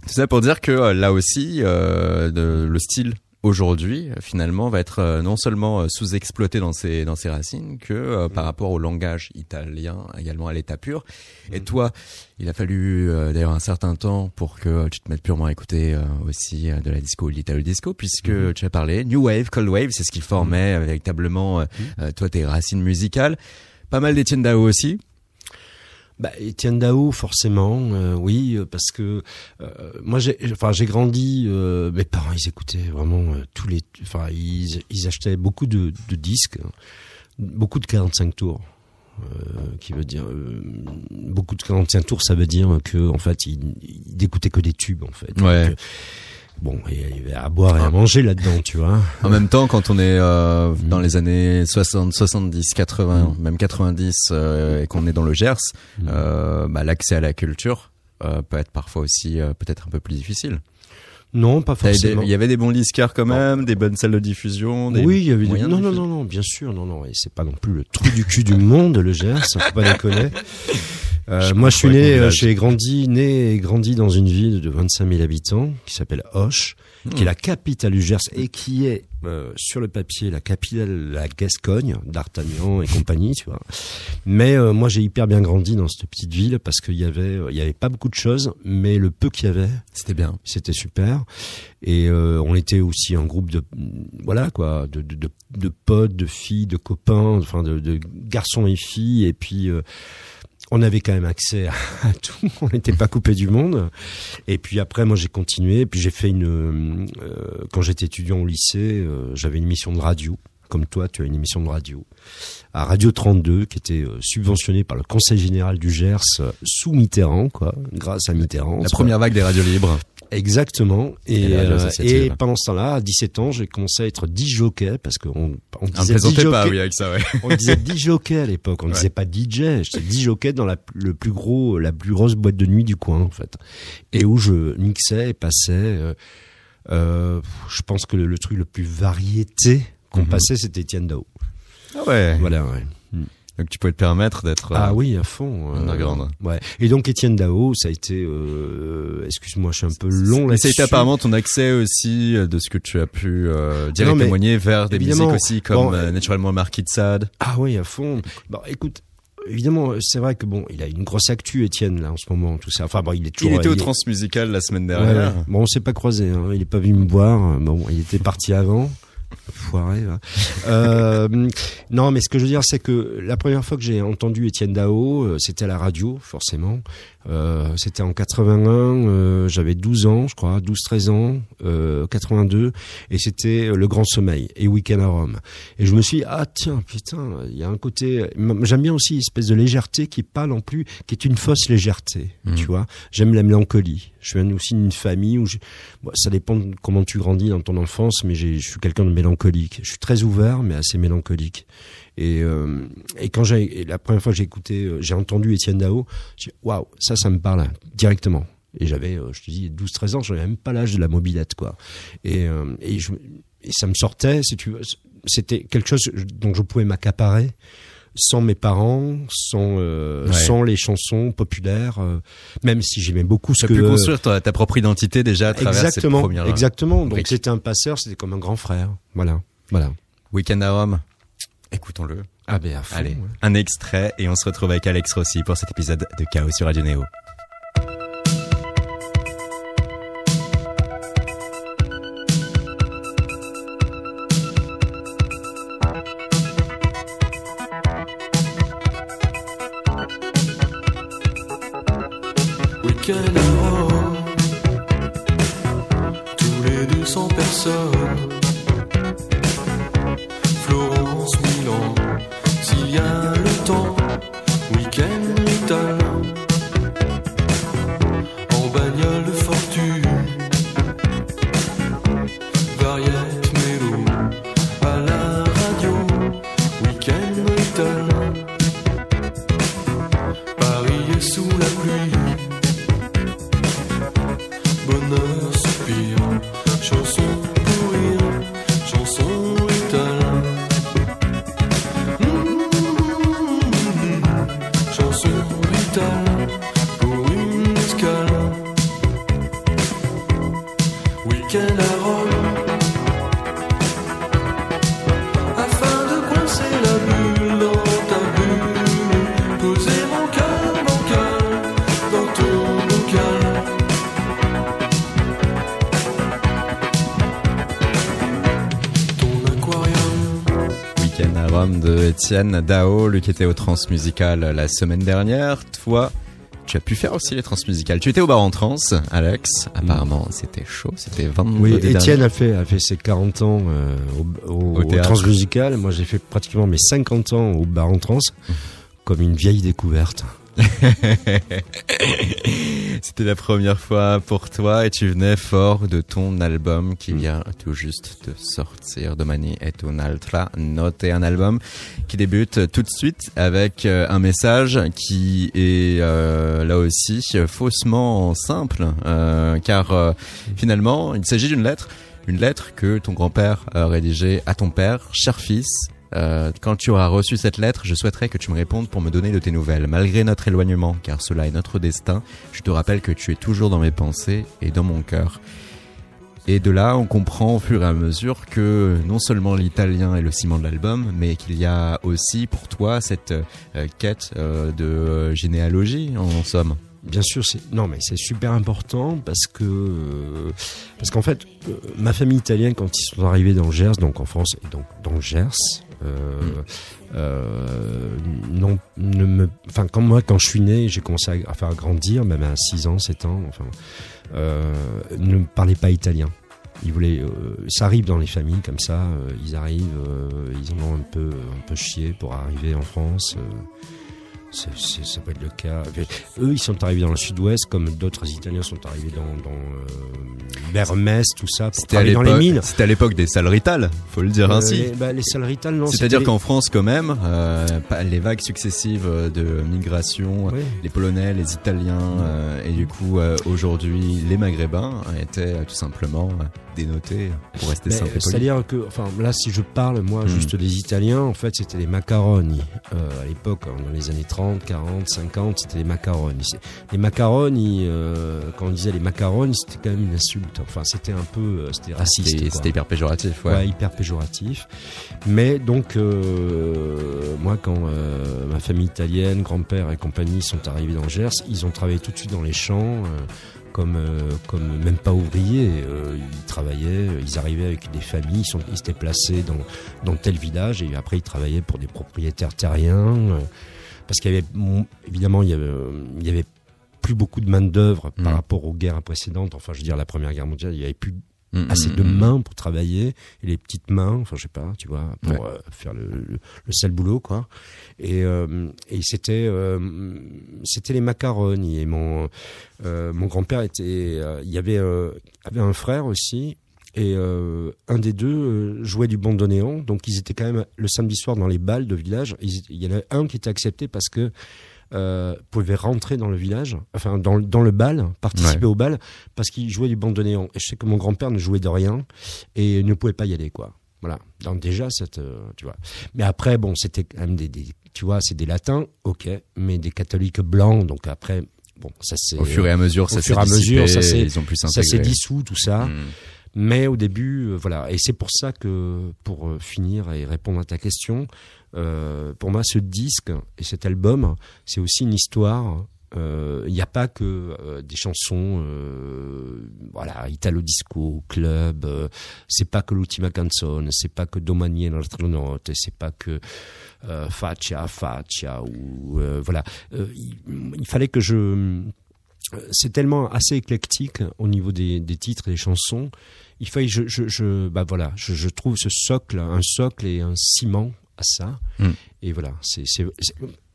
Speaker 1: Tout ça pour dire que euh, là aussi, euh, de- le style aujourd'hui, euh, finalement, va être euh, non seulement euh, sous-exploité dans ses, dans ses racines, que euh, par rapport au langage italien, également à l'état pur. Et toi, il a fallu euh, d'ailleurs un certain temps pour que tu te mettes purement à écouter euh, aussi de la disco, l'italo disco, puisque tu as parlé New Wave, Cold Wave, c'est ce qui formait véritablement toi tes racines musicales. Pas mal d'Etienne Dao aussi.
Speaker 2: Bah, Étienne Dao, forcément, euh, oui, euh, parce que euh, moi, j'ai, enfin, j'ai grandi. euh, mes parents, ils écoutaient vraiment euh, tous les, enfin, ils, ils achetaient beaucoup de, de disques, hein, beaucoup de 45 tours. Euh, qui veut dire euh, beaucoup de 45 tours, ça veut dire que en fait, ils, ils écoutaient que des tubes, en fait.
Speaker 1: Ouais.
Speaker 2: Donc, euh, bon, il y avait à boire et à manger là-dedans, tu vois.
Speaker 1: En même temps, quand on est euh, dans les années 60, 70, 80, même 90 euh, et qu'on est dans le Gers,
Speaker 2: Mm.
Speaker 1: euh, bah, l'accès à la culture euh, peut être parfois aussi peut-être un peu plus difficile.
Speaker 2: Non, pas forcément.
Speaker 1: Il y avait des bons disquaires quand même, des bonnes salles de diffusion. Des
Speaker 2: Oui, il y avait des... non, non, non, non, bien sûr, non, non, et c'est pas non plus le trou du cul du monde, le Gers, faut pas déconner. Euh, moi, je suis né, euh, j'ai grandi, né et grandi dans une ville de 25 000 habitants qui s'appelle Hoche, qui
Speaker 1: Hmm.
Speaker 2: est la capitale du Gers et qui est euh, sur le papier la capitale de la Gascogne, d'Artagnan et compagnie, tu vois. Mais euh, moi, j'ai hyper bien grandi dans cette petite ville parce qu'il y avait, euh, il y avait pas beaucoup de choses, mais le peu qu'il y avait,
Speaker 1: C'était bien.
Speaker 2: c'était super et euh, on était aussi un groupe de voilà quoi de de, de, de potes de filles de copains enfin de, de garçons et filles et puis euh, on avait quand même accès à, tout, on n'était pas coupé du monde. Et puis après, moi j'ai continué, puis j'ai fait une... euh, quand j'étais étudiant au lycée, euh, j'avais une émission de radio, comme toi, tu as une émission de radio, à Radio 32, qui était euh, subventionnée par le Conseil Général du Gers, euh, sous Mitterrand, quoi, grâce à Mitterrand.
Speaker 1: La première vague des radios libres.
Speaker 2: Exactement.
Speaker 1: Et
Speaker 2: euh, et pendant ce temps-là, à 17 ans, j'ai commencé à être disjockey parce qu'on on disait
Speaker 1: plaisantait pas,
Speaker 2: disjockey-
Speaker 1: oui, avec ça, ouais.
Speaker 2: on disait disjockey à l'époque. On
Speaker 1: Ouais.
Speaker 2: disait pas DJ. J'étais disjockey dans la, le plus gros, la plus grosse boîte de nuit du coin, en fait. Et où je mixais et passais, euh, euh, je pense que le, le truc le plus variété qu'on
Speaker 1: Mhm.
Speaker 2: passait, c'était Etienne Dao.
Speaker 1: Ah ouais.
Speaker 2: Voilà, ouais.
Speaker 1: Donc tu pouvais te permettre d'être.
Speaker 2: Ah
Speaker 1: euh,
Speaker 2: oui, à fond.
Speaker 1: underground.
Speaker 2: ouais. Et donc Étienne Dao, ça a été, euh, excuse-moi, je suis un peu long
Speaker 1: Mais ça a été apparemment ton accès aussi euh, de ce que tu as pu euh, dire
Speaker 2: Non,
Speaker 1: et témoigner vers des musiques aussi comme
Speaker 2: bon,
Speaker 1: euh,
Speaker 2: euh,
Speaker 1: naturellement Marquis de Sade.
Speaker 2: Ah oui, à fond. Bon, écoute, évidemment, c'est vrai que bon, il a une grosse actu, Étienne, là, en ce moment, tout ça. Enfin, bon, il est toujours.
Speaker 1: Il était au Transmusical la semaine dernière.
Speaker 2: ouais. Bon, on s'est pas croisé. Hein. Il est pas venu me voir. Bon, il était parti avant. Foiré. Euh, non, mais ce que je veux dire, c'est que la première fois que j'ai entendu Étienne Dao, euh, c'était à la radio, forcément. Euh, c'était en 81. euh, J'avais 12 ans, je crois, 12-13 ans, euh, 82, et c'était euh, Le Grand Sommeil et Week-end à Rome. Et je me suis dit, ah tiens, putain, il y a un côté. J'aime bien aussi une espèce de légèreté qui pas non plus, qui est une fausse légèreté.
Speaker 1: Mhm.
Speaker 2: Tu vois, j'aime la mélancolie. Je viens aussi d'une famille où je, Bon, ça dépend de comment tu grandis dans ton enfance, mais je suis quelqu'un de mélancolique. Je suis très ouvert, mais assez mélancolique. Et, euh, et quand j'ai la première fois que j'ai écouté, euh, j'ai entendu Étienne Dao, j'ai dit, waouh, ça, ça me parle directement. Et j'avais, euh, je te dis, 12-13 ans, j'avais même pas l'âge de la mobilette, quoi. Et, euh, et, je, et ça me sortait, si tu veux, c'était quelque chose dont je pouvais m'accaparer sans mes parents, sans euh,
Speaker 1: Ouais.
Speaker 2: sans les chansons populaires, euh, même si j'aimais beaucoup ce
Speaker 1: Tu as
Speaker 2: que
Speaker 1: pu construire ta, ta propre identité déjà à travers
Speaker 2: exactement,
Speaker 1: cette première
Speaker 2: exactement. Donc c'était un passeur, c'était comme un grand frère. Voilà, voilà.
Speaker 1: Week-end à Rome. Écoutons-le.
Speaker 2: Ah ben à fond,
Speaker 1: Allez,
Speaker 2: ouais.
Speaker 1: un extrait et on se retrouve avec Alex Rossi pour cet épisode de Chaos sur Radio Néo.
Speaker 4: De
Speaker 1: Étienne Dao, lui qui était au Transmusical la semaine dernière. Toi, tu as pu faire aussi les Transmusicales. Tu étais au bar en trans, Alex. Apparemment, c'était chaud. C'était 22
Speaker 2: Oui. Étienne a fait a fait ses 40 ans euh, au, au,
Speaker 1: Au
Speaker 2: au
Speaker 1: théâtre.
Speaker 2: transmusical. Moi, j'ai fait pratiquement mes 50 ans au bar en trans, comme une vieille découverte.
Speaker 1: C'était la première fois pour toi et tu venais fort de ton album
Speaker 2: Mm.
Speaker 1: qui vient tout juste de sortir. Domani est un'altra note, un album qui débute tout de suite avec euh, un message qui est euh, là aussi faussement simple euh, car euh, finalement il s'agit d'une lettre. Une lettre que ton grand-père a rédigée à ton père, cher fils, euh, quand tu auras reçu cette lettre, je souhaiterais que tu me répondes pour me donner de tes nouvelles. Malgré notre éloignement, car cela est notre destin, je te rappelle que tu es toujours dans mes pensées et dans mon cœur. Et de là, on comprend au fur et à mesure que non seulement l'italien est le ciment de l'album, mais qu'il y a aussi pour toi cette euh, quête euh, de généalogie, en somme.
Speaker 2: Bien sûr, c'est non mais c'est super important parce que parce qu'en fait ma famille italienne quand ils sont arrivés dans le Gers, donc en France et donc dans le Gers, non, ne me, enfin, comme moi, quand je suis né, j'ai commencé à, faire grandir, même à 6 ans, 7 ans, enfin, euh, ne parlaient pas italien. Ils voulaient, euh, ça arrive dans les familles comme ça, euh, ils arrivent, euh, ils en ont un peu, un peu chié pour arriver en France. Ça peut être le cas. Eux, ils sont arrivés dans le sud-ouest, comme d'autres Italiens sont arrivés dans, dans euh, Bermès, tout ça, pour travailler dans les mines.
Speaker 1: c'était à l'époque des salles faut le dire
Speaker 2: Euh,
Speaker 1: ainsi.
Speaker 2: les, bah, les non.
Speaker 1: C'est-à-dire qu'en France, quand même, euh, les vagues successives de migration,
Speaker 2: Oui.
Speaker 1: les Polonais, les Italiens, euh, et du coup, aujourd'hui, les Maghrébins étaient tout simplement dénotés pour rester polis.
Speaker 2: C'est-à-dire que, enfin, là, si je parle, moi,
Speaker 1: Hmm.
Speaker 2: juste des Italiens, en fait, c'était les macaroni. Euh, à l'époque, hein, dans les années 30, 40, 50, c'était les macaroni. Les macaroni, euh, quand on disait les macaroni, c'était quand même une insulte. Enfin, c'était un peu, euh, c'était raciste.
Speaker 1: C'était hyper péjoratif, ouais.
Speaker 2: Ouais, hyper péjoratif. Mais donc, euh, moi, quand ma famille italienne, grand-père et compagnie sont arrivés dans Gers, ils ont travaillé tout de suite dans les champs. Comme, euh, comme même pas ouvriers, euh, ils travaillaient, ils arrivaient avec des familles, ils, sont, ils s'étaient placés dans, dans tel village et après ils travaillaient pour des propriétaires terriens. euh, parce qu'il y avait, mm, évidemment, il y avait, il y avait plus beaucoup de main d'œuvre par
Speaker 1: Mm.
Speaker 2: rapport aux guerres précédentes. Enfin, je veux dire, la Première Guerre mondiale, il y avait plus
Speaker 1: Mm,
Speaker 2: assez
Speaker 1: mm,
Speaker 2: de
Speaker 1: mm.
Speaker 2: mains pour travailler et les petites mains enfin je sais pas tu vois pour
Speaker 1: Ouais.
Speaker 2: euh, faire le, le, le sale boulot quoi et, euh, et c'était euh, c'était les macaronis et mon euh, mon grand père était euh, il y avait euh, avait un frère aussi et euh, un des deux jouait du bandoneon donc ils étaient quand même le samedi soir dans les balles de village il y en avait un qui était accepté parce que euh, pouvait rentrer dans le village, enfin dans, le- dans le bal, participer au bal, parce qu'il jouait du bandoneon. Et je sais que mon grand-père ne jouait de rien et ne pouvait pas y aller, quoi. Voilà. Donc déjà, cette, euh, tu vois. Mais après, bon, c'était quand même des, des- tu vois, c'est des latins, ok, mais des catholiques blancs. Donc après, bon, ça c'est
Speaker 1: Au fur et à mesure,
Speaker 2: au
Speaker 1: ça
Speaker 2: fur
Speaker 1: s'est
Speaker 2: et à mesure, ça s'est-
Speaker 1: ils ont pu
Speaker 2: ça s'est dissous, tout ça.
Speaker 1: Mm.
Speaker 2: Mais au début, euh, voilà. Et c'est pour ça que, pour euh, finir et répondre à ta question, euh, pour moi, ce disque et cet album, c'est aussi une histoire. Euh, Il n'y a pas que euh, des chansons, voilà, italo disco, club. c'est pas que l'ultima canzone, c'est pas que Domani e l'altra notte, c'est pas que Faccia Faccia ou voilà. Il, fallait que je c'est tellement assez éclectique au niveau des, titres et des chansons. Il fallait je, je, bah voilà, je trouve ce socle, un socle et un ciment à ça.
Speaker 1: Mm.
Speaker 2: Et voilà, c'est,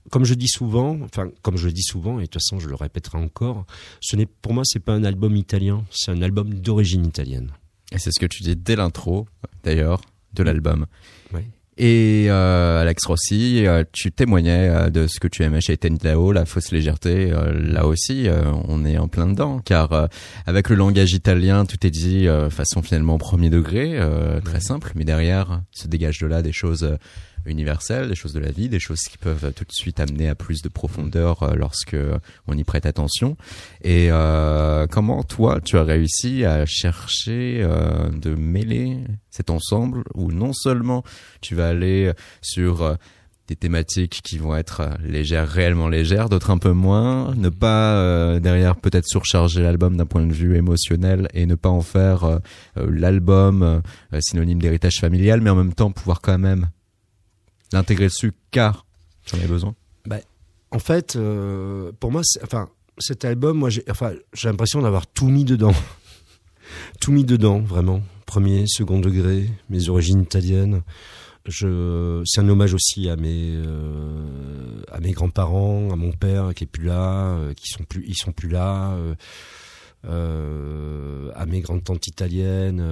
Speaker 2: comme je dis souvent, enfin comme je dis souvent, et de toute façon je le répéterai encore, ce n'est pour moi c'est pas un album italien, c'est un album d'origine italienne.
Speaker 1: Et c'est ce que tu dis dès l'intro, d'ailleurs, de l'album.
Speaker 2: Ouais.
Speaker 1: Et euh, Alex Rossi, euh, tu témoignais euh, de ce que tu aimais chez Tenitao, la fausse légèreté. euh, là aussi, on est en plein dedans, car euh, avec le langage italien, tout est dit euh, façon finalement premier degré, euh, très simple, mais derrière se dégagent de là des choses euh, universelles, des choses de la vie, des choses qui peuvent euh, tout de suite amener à plus de profondeur euh, lorsque on y prête attention. Et euh, comment toi, tu as réussi à chercher euh, de mêler cet ensemble où non seulement tu vas aller sur euh, des thématiques qui vont être euh, légères, réellement légères, d'autres un peu moins, ne pas euh, derrière peut-être surcharger l'album d'un point de vue émotionnel et ne pas en faire euh, euh, l'album euh, synonyme d'héritage familial, mais en même temps pouvoir quand même l'intégrer dessus car j'en ai besoin?
Speaker 2: En fait, euh, pour moi, enfin cet album, moi j'ai l'impression d'avoir tout mis dedans. tout mis dedans, vraiment. Premier, second degré, mes origines italiennes. C'est un hommage aussi à mes, euh, mes grands-parents, à mon père qui est plus là, euh, qui sont plus, ils sont plus là, à mes grandes tantes italiennes,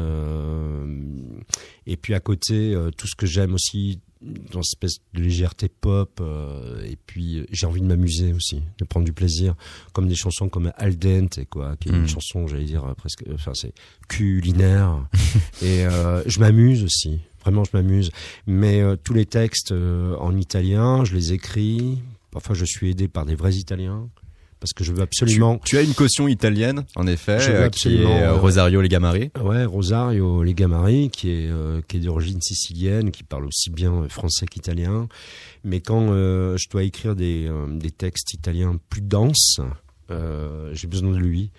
Speaker 2: et puis à côté tout ce que j'aime aussi dans cette espèce de légèreté pop, euh, et puis euh, j'ai envie de m'amuser aussi, de prendre du plaisir, comme des chansons comme Al dente, quoi, qui est
Speaker 1: Mm.
Speaker 2: une chanson, j'allais dire euh, presque, enfin c'est culinaire, et euh, je m'amuse aussi. Vraiment, je m'amuse. Mais euh, tous les textes euh, en italien, je les écris. Parfois, je suis aidé par des vrais Italiens parce que je veux absolument.
Speaker 1: Tu, tu as une caution italienne, en effet, euh, qui est euh,
Speaker 2: euh,
Speaker 1: Rosario Legamari.
Speaker 2: Ouais, Rosario Legamari, qui est qui est d'origine sicilienne, qui parle aussi bien français qu'italien. Mais quand je dois écrire des des textes italiens plus denses, j'ai besoin de lui.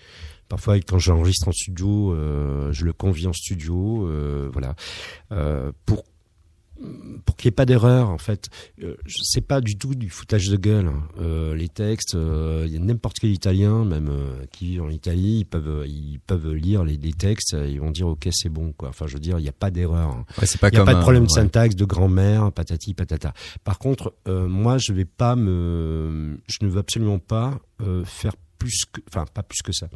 Speaker 2: Parfois, quand j'enregistre en studio, euh, je le convie en studio, euh, voilà, euh, pour pour qu'il n'y ait pas d'erreur, en fait, euh, c'est pas du tout du foutage de gueule. hein. Euh, les textes, euh, il y a n'importe quel Italien, même euh, qui vit en Italie, ils peuvent, ils peuvent lire les, les textes, euh, ils vont dire ok c'est bon quoi. Enfin je veux dire, il n'y a pas d'erreur. hein.
Speaker 1: Ouais,
Speaker 2: Il n'y a pas de
Speaker 1: un-
Speaker 2: problème de syntaxe, de grand-mère, patati patata. Par contre, euh, moi, je vais pas me, je ne veux absolument pas euh, faire plus que, enfin pas plus que ça,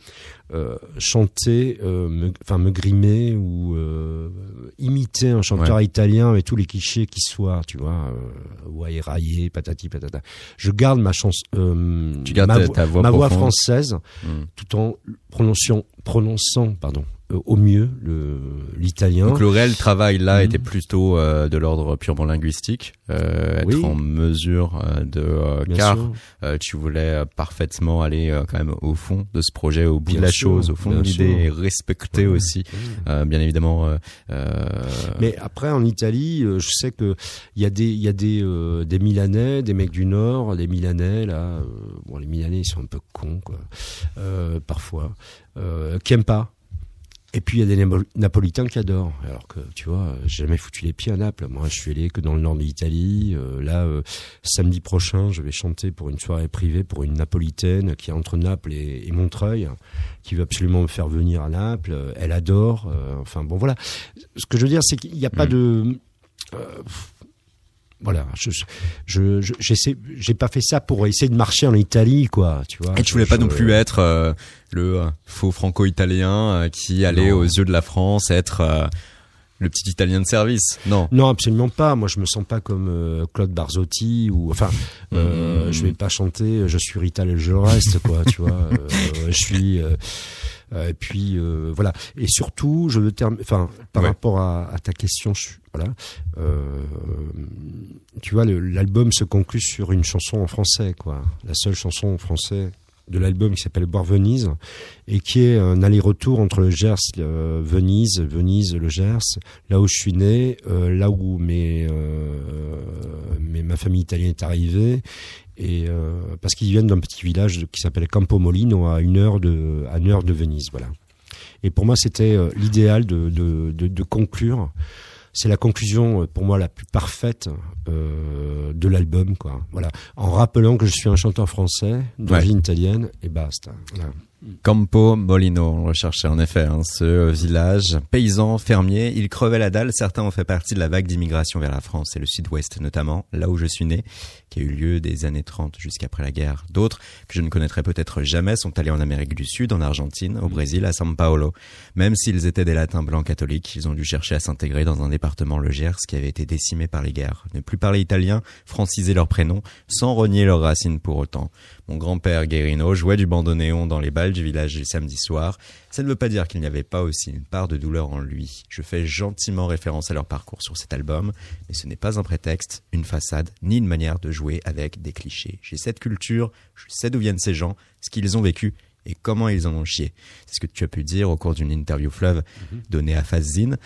Speaker 2: euh, chanter, euh, me, enfin me grimer ou euh, imiter un chanteur italien avec tous les clichés qui soient, tu vois, ouais, raillé, patati patata. Je garde ma chance,
Speaker 1: Tu gardes
Speaker 2: ma,
Speaker 1: ta-
Speaker 2: vo-
Speaker 1: ta voix
Speaker 2: ma voix française,
Speaker 1: Mm.
Speaker 2: tout en prononçant, prononçant, pardon, au mieux le l'italien.
Speaker 1: Donc le réel travail là
Speaker 2: Mhm.
Speaker 1: était plutôt euh, de l'ordre purement linguistique, euh, être en mesure euh, de euh, car euh, tu voulais euh, parfaitement aller euh, quand même au fond de ce projet, au bout
Speaker 2: Bien
Speaker 1: de la
Speaker 2: sûr,
Speaker 1: chose, au fond de l'idée et respecter
Speaker 2: Ouais.
Speaker 1: aussi, euh, bien évidemment.
Speaker 2: Mais après en Italie, euh, je sais que il y a des il y a des euh, des Milanais, des mecs du Nord, des Milanais là. euh, bon, les Milanais ils sont un peu cons quoi, euh, parfois, euh, qui aiment pas. Et puis il y a des Napolitains qui adorent. Alors que tu vois, j'ai jamais foutu les pieds à Naples. Moi, je suis allé que dans le nord de l'Italie. Euh, là, euh, samedi prochain, je vais chanter pour une soirée privée pour une Napolitaine qui est entre Naples et, et Montreuil, qui veut absolument me faire venir à Naples. Euh, Elle adore. Euh, enfin bon, voilà. Ce que je veux dire, c'est qu'il n'y a pas
Speaker 1: Mm.
Speaker 2: de euh, voilà, je je je- j'essaie, j'ai pas fait ça pour essayer de marcher en Italie, quoi, tu vois.
Speaker 1: Et tu voulais pas
Speaker 2: Je-
Speaker 1: non plus être euh, le euh, faux franco-italien euh, qui allait
Speaker 2: Non.
Speaker 1: aux yeux de la France être euh, le petit italien de service. Non.
Speaker 2: Non, absolument pas. Moi, je me sens pas comme euh, Claude Barzotti ou enfin, euh,
Speaker 1: Mhm.
Speaker 2: je vais pas chanter. Je suis Rital et je reste, quoi. tu vois, euh, je suis. Euh, et puis euh, voilà. Et surtout, je veux terminer. Enfin, par
Speaker 1: Ouais.
Speaker 2: rapport à, à ta question, je, voilà. Euh, tu vois, l'album se conclut sur une chanson en français, quoi. La seule chanson en français de l'album qui s'appelle Boire Venise et qui est un aller-retour entre le Gers, euh, Venise, Venise, le Gers, là où je suis né, euh, là où mes, euh, mes- ma famille italienne est arrivée, et euh, parce qu'ils viennent d'un petit village qui s'appelle Campomolino à une heure de à une heure de Venise, voilà. Et pour moi, c'était euh, l'idéal de, de, de, de conclure. C'est la conclusion euh, pour moi la plus parfaite euh, de l'album, quoi. Voilà, en rappelant que je suis un chanteur français d'origine italienne et basta. Voilà.
Speaker 1: Campo Molino, on recherchait en effet hein, ce village paysan, fermier. Il crevait la dalle. Certains ont fait partie de la vague d'immigration vers la France et le sud-ouest notamment, là où je suis né, qui a eu lieu des années 30 jusqu'après la guerre. D'autres, que je ne connaîtrai peut-être jamais, sont allés en Amérique du Sud, en Argentine, au Brésil, à São Paulo. Même s'ils étaient des latins blancs catholiques, ils ont dû chercher à s'intégrer dans un département, le Gers, qui avait été décimé par les guerres. Ne plus parler italien, franciser leur prénom, sans renier leurs racines pour autant. Mon grand-père Guerino jouait du bandoneon dans les balles du village du samedi soir. Ça ne veut pas dire qu'il n'y avait pas aussi une part de douleur en lui. Je fais gentiment référence à leur parcours sur cet album, mais ce n'est pas un prétexte, une façade, ni une manière de jouer avec des clichés. J'ai cette culture, je sais d'où viennent ces gens, ce qu'ils ont vécu et comment ils en ont chié. C'est ce que tu as pu dire au cours d'une interview fleuve donnée à Fazine.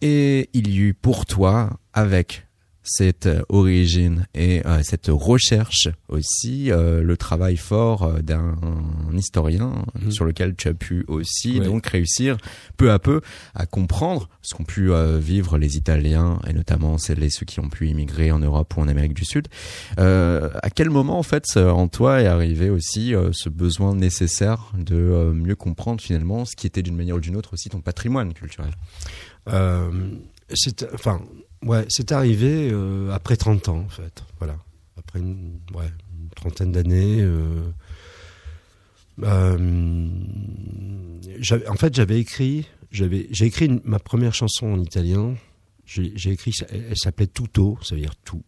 Speaker 1: Et il y eut pour toi, avec cette euh, origine et euh, cette recherche aussi, euh, le travail fort d'un historien
Speaker 2: Mhm.
Speaker 1: sur lequel tu as pu aussi
Speaker 2: Ouais.
Speaker 1: donc réussir peu à peu à comprendre ce qu'ont pu euh, vivre les Italiens et notamment celles et ceux qui ont pu immigrer en Europe ou en Amérique du Sud. À quel moment en fait en toi est arrivé aussi ce besoin nécessaire de mieux comprendre finalement ce qui était d'une manière ou d'une autre aussi ton patrimoine culturel?
Speaker 2: Euh, c'est enfin ouais, c'est arrivé euh, après 30 ans en fait. Voilà. Après une, ouais, une trentaine d'années euh, euh, en fait, j'avais écrit j'avais j'ai écrit une- ma première chanson en italien. J'ai écrit elle, elle s'appelait Tutto, ça veut dire tout.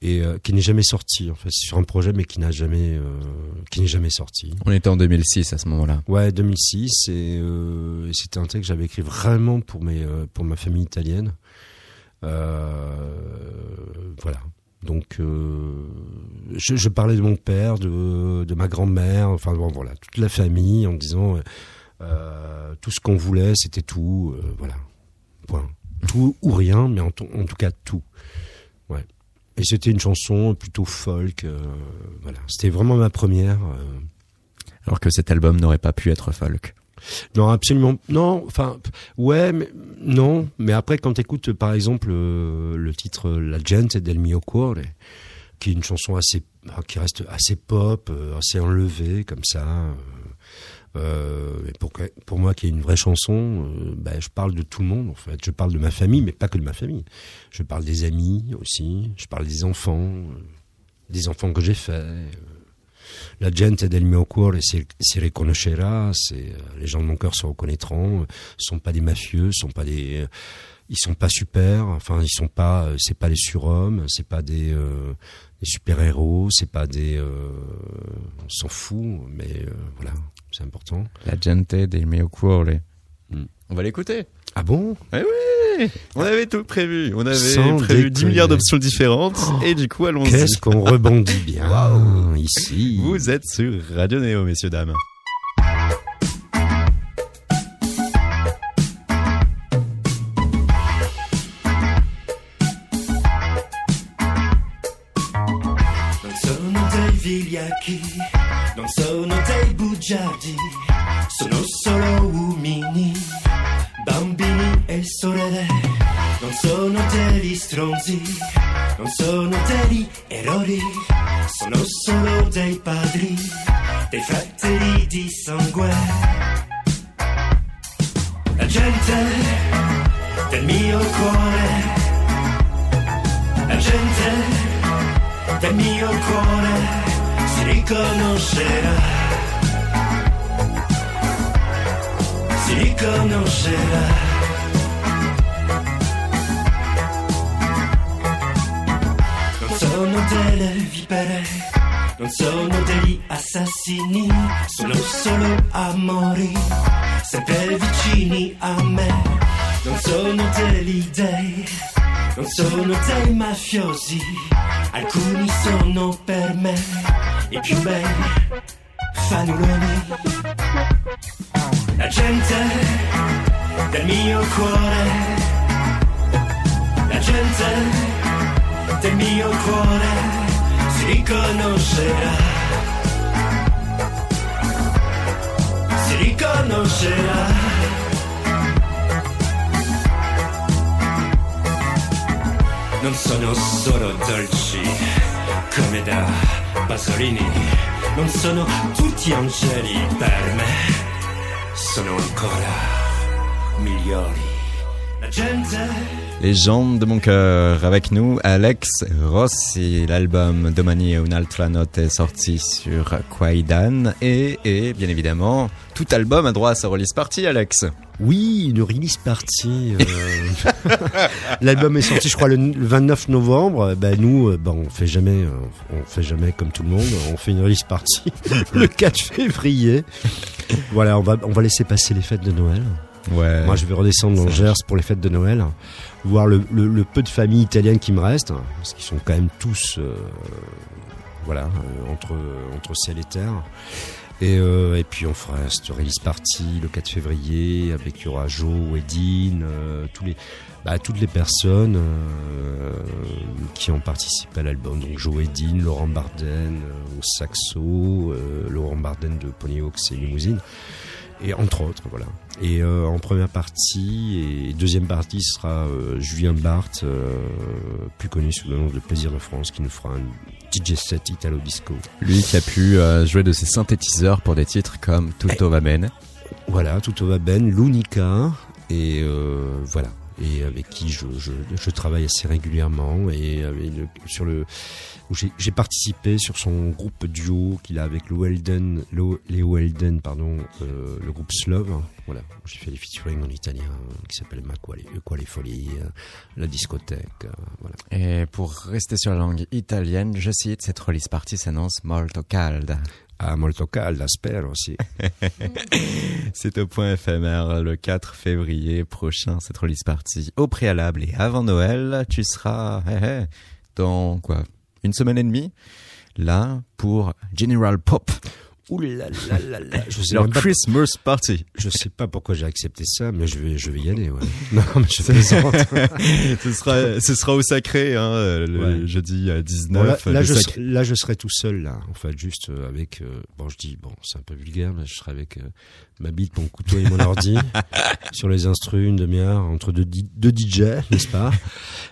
Speaker 2: Et euh, qui n'est jamais sorti en fait, c'est sur un projet mais qui n'a jamais euh, qui n'est jamais sorti.
Speaker 1: On était en 2006 à ce moment-là.
Speaker 2: Ouais, 2006 et, c'était un texte que j'avais écrit vraiment pour mes pour ma famille italienne. Euh, voilà. Donc euh, je, parlais de mon père, de de ma grand-mère, enfin bon voilà, toute la famille en disant euh, tout ce qu'on voulait, c'était tout, voilà. Point. Tout ou rien, mais en, en tout cas tout. Ouais. Et c'était une chanson plutôt folk. voilà. C'était vraiment ma première.
Speaker 1: Alors que cet album n'aurait pas pu être folk.
Speaker 2: Non, absolument. Non, enfin, ouais, mais non. Mais après, quand t'écoutes, par exemple, euh, le titre La gente del mio cuore, qui est une chanson assez, bah, qui reste assez pop, euh, assez enlevée, comme ça. euh, euh, pour, pour moi, qui est une vraie chanson, euh, ben, je parle de tout le monde, en fait. Je parle de ma famille, mais pas que de ma famille. Je parle des amis aussi. Je parle des enfants, euh, des enfants que j'ai faits. La gente del mio cuore si, si riconoscerà, euh, les gens de mon cœur se reconnaîtront. euh, sont pas des mafieux, sont pas des, euh, ils sont pas super. Enfin, ils sont pas, euh, c'est pas des surhommes, c'est pas des, euh, des super héros, c'est pas des, euh, on s'en fout, mais euh, voilà, c'est important.
Speaker 1: La gente del mio cuore.
Speaker 2: Mm.
Speaker 1: On va l'écouter.
Speaker 2: Ah bon
Speaker 1: Eh oui On avait tout prévu. On avait
Speaker 2: Sans
Speaker 1: prévu 10
Speaker 2: déconner.
Speaker 1: milliards d'options différentes. et du coup, allons-y.
Speaker 2: Qu'est-ce qu'on rebondit bien ici.
Speaker 1: Vous êtes sur Radio Néo, messieurs, dames.
Speaker 4: Gente
Speaker 1: Légende de mon cœur. Avec nous, Alex Rossi. L'album Domani e un'altra notte est sorti sur Quaidan. Et, et, bien évidemment, tout album a droit à sa release party, Alex.
Speaker 2: Oui, une release party. euh, L'album est sorti, je crois, le, le 29 novembre. Ben nous, euh, ben on fait jamais, euh, on fait jamais comme tout le monde. On fait une release party le 4 février. Voilà, on va, on va laisser passer les fêtes de Noël.
Speaker 1: Ouais.
Speaker 2: Moi, je vais redescendre dans le Gers pour les fêtes de Noël, voir le, le- le peu de familles italiennes qui me restent, parce qu'ils sont quand même tous, euh, voilà, euh, entre entre ciel et terre. Et, euh, et puis on fera cette release party le 4 février avec Joe, Wedin, euh, bah, toutes les personnes euh, qui ont participé à l'album. Donc Joe Wedin, Laurent Barden au saxo, Laurent Barden de Ponyhawks et Limousine et entre autres voilà et en première partie et deuxième partie sera Julien Barthes plus connu sous le nom de Plaisir de France qui nous fera un DJ set Italo Disco
Speaker 1: Lui qui a pu euh, jouer de ses synthétiseurs pour des titres comme Tutto va bene.
Speaker 2: voilà tout va ben l'Unica et euh, voilà et avec qui je, je, je travaille assez régulièrement et avec le- sur le où j'ai participé sur son groupe duo qu'il a avec le Welden, le, Léo Welden, pardon, euh, le groupe Slove. Voilà, j'ai fait des featuring en italien qui s'appelle Ma Quale, Quale Folie, euh, la discothèque, euh, voilà.
Speaker 1: Et pour rester sur la langue italienne, je cite, cette release party s'annonce molto calda.
Speaker 2: Ah, molto calda, spero aussi.
Speaker 1: C'est au point éphémère le 4 février prochain, cette release party. Au préalable et avant Noël, tu seras hé, hé, dans quoi? Une semaine et demie? Là, pour General Pop.
Speaker 2: Ouh là là là là. Je sais
Speaker 1: Leur
Speaker 2: même pas,
Speaker 1: Christmas party.
Speaker 2: je sais pas pourquoi j'ai accepté ça, mais je vais, je vais y aller, ouais. Non, mais je plaisante.
Speaker 1: ce sera, ce sera au sacré, hein, le
Speaker 2: Ouais.
Speaker 1: jeudi à 19.
Speaker 2: Bon, là, là,
Speaker 1: le
Speaker 2: je,
Speaker 1: Sacré.
Speaker 2: là, je serai tout seul, là. En fait, juste euh, avec. euh, bon, je dis, bon, c'est un peu vulgaire, mais je serai avec euh, ma bite, mon couteau et mon ordi sur les instrus, une demi-heure entre deux, deux DJ, n'est-ce pas?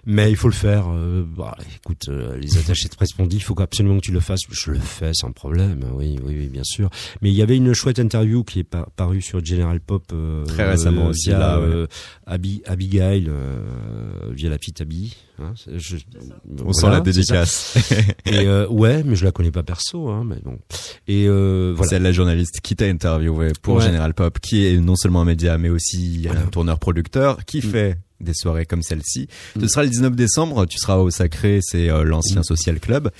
Speaker 2: Mais il faut le faire. euh, bah, écoute, euh, les attachés de presse m'ont dit, il faut absolument que tu le fasses. Je le fais sans problème. Oui, oui, oui, bien sûr. Mais il y avait une chouette interview qui est par- parue sur General Pop euh,
Speaker 1: Très récemment
Speaker 2: euh,
Speaker 1: aussi,
Speaker 2: via,
Speaker 1: là, ouais.
Speaker 2: euh, Abi- Abigail, euh, via la petite Abby. hein, je-
Speaker 1: On
Speaker 2: voilà,
Speaker 1: sent la dédicace.
Speaker 2: et euh, ouais, mais je la connais pas perso, hein, mais bon. Et euh, voilà.
Speaker 1: C'est la journaliste qui t'a interviewé pour
Speaker 2: Ouais.
Speaker 1: General Pop, qui est non seulement un média, mais aussi
Speaker 2: Voilà.
Speaker 1: un tourneur-producteur, qui
Speaker 2: Mm.
Speaker 1: fait des soirées comme celle-ci. Ce sera le 19 décembre, tu seras au Sacré, c'est euh, l'ancien. Social Club,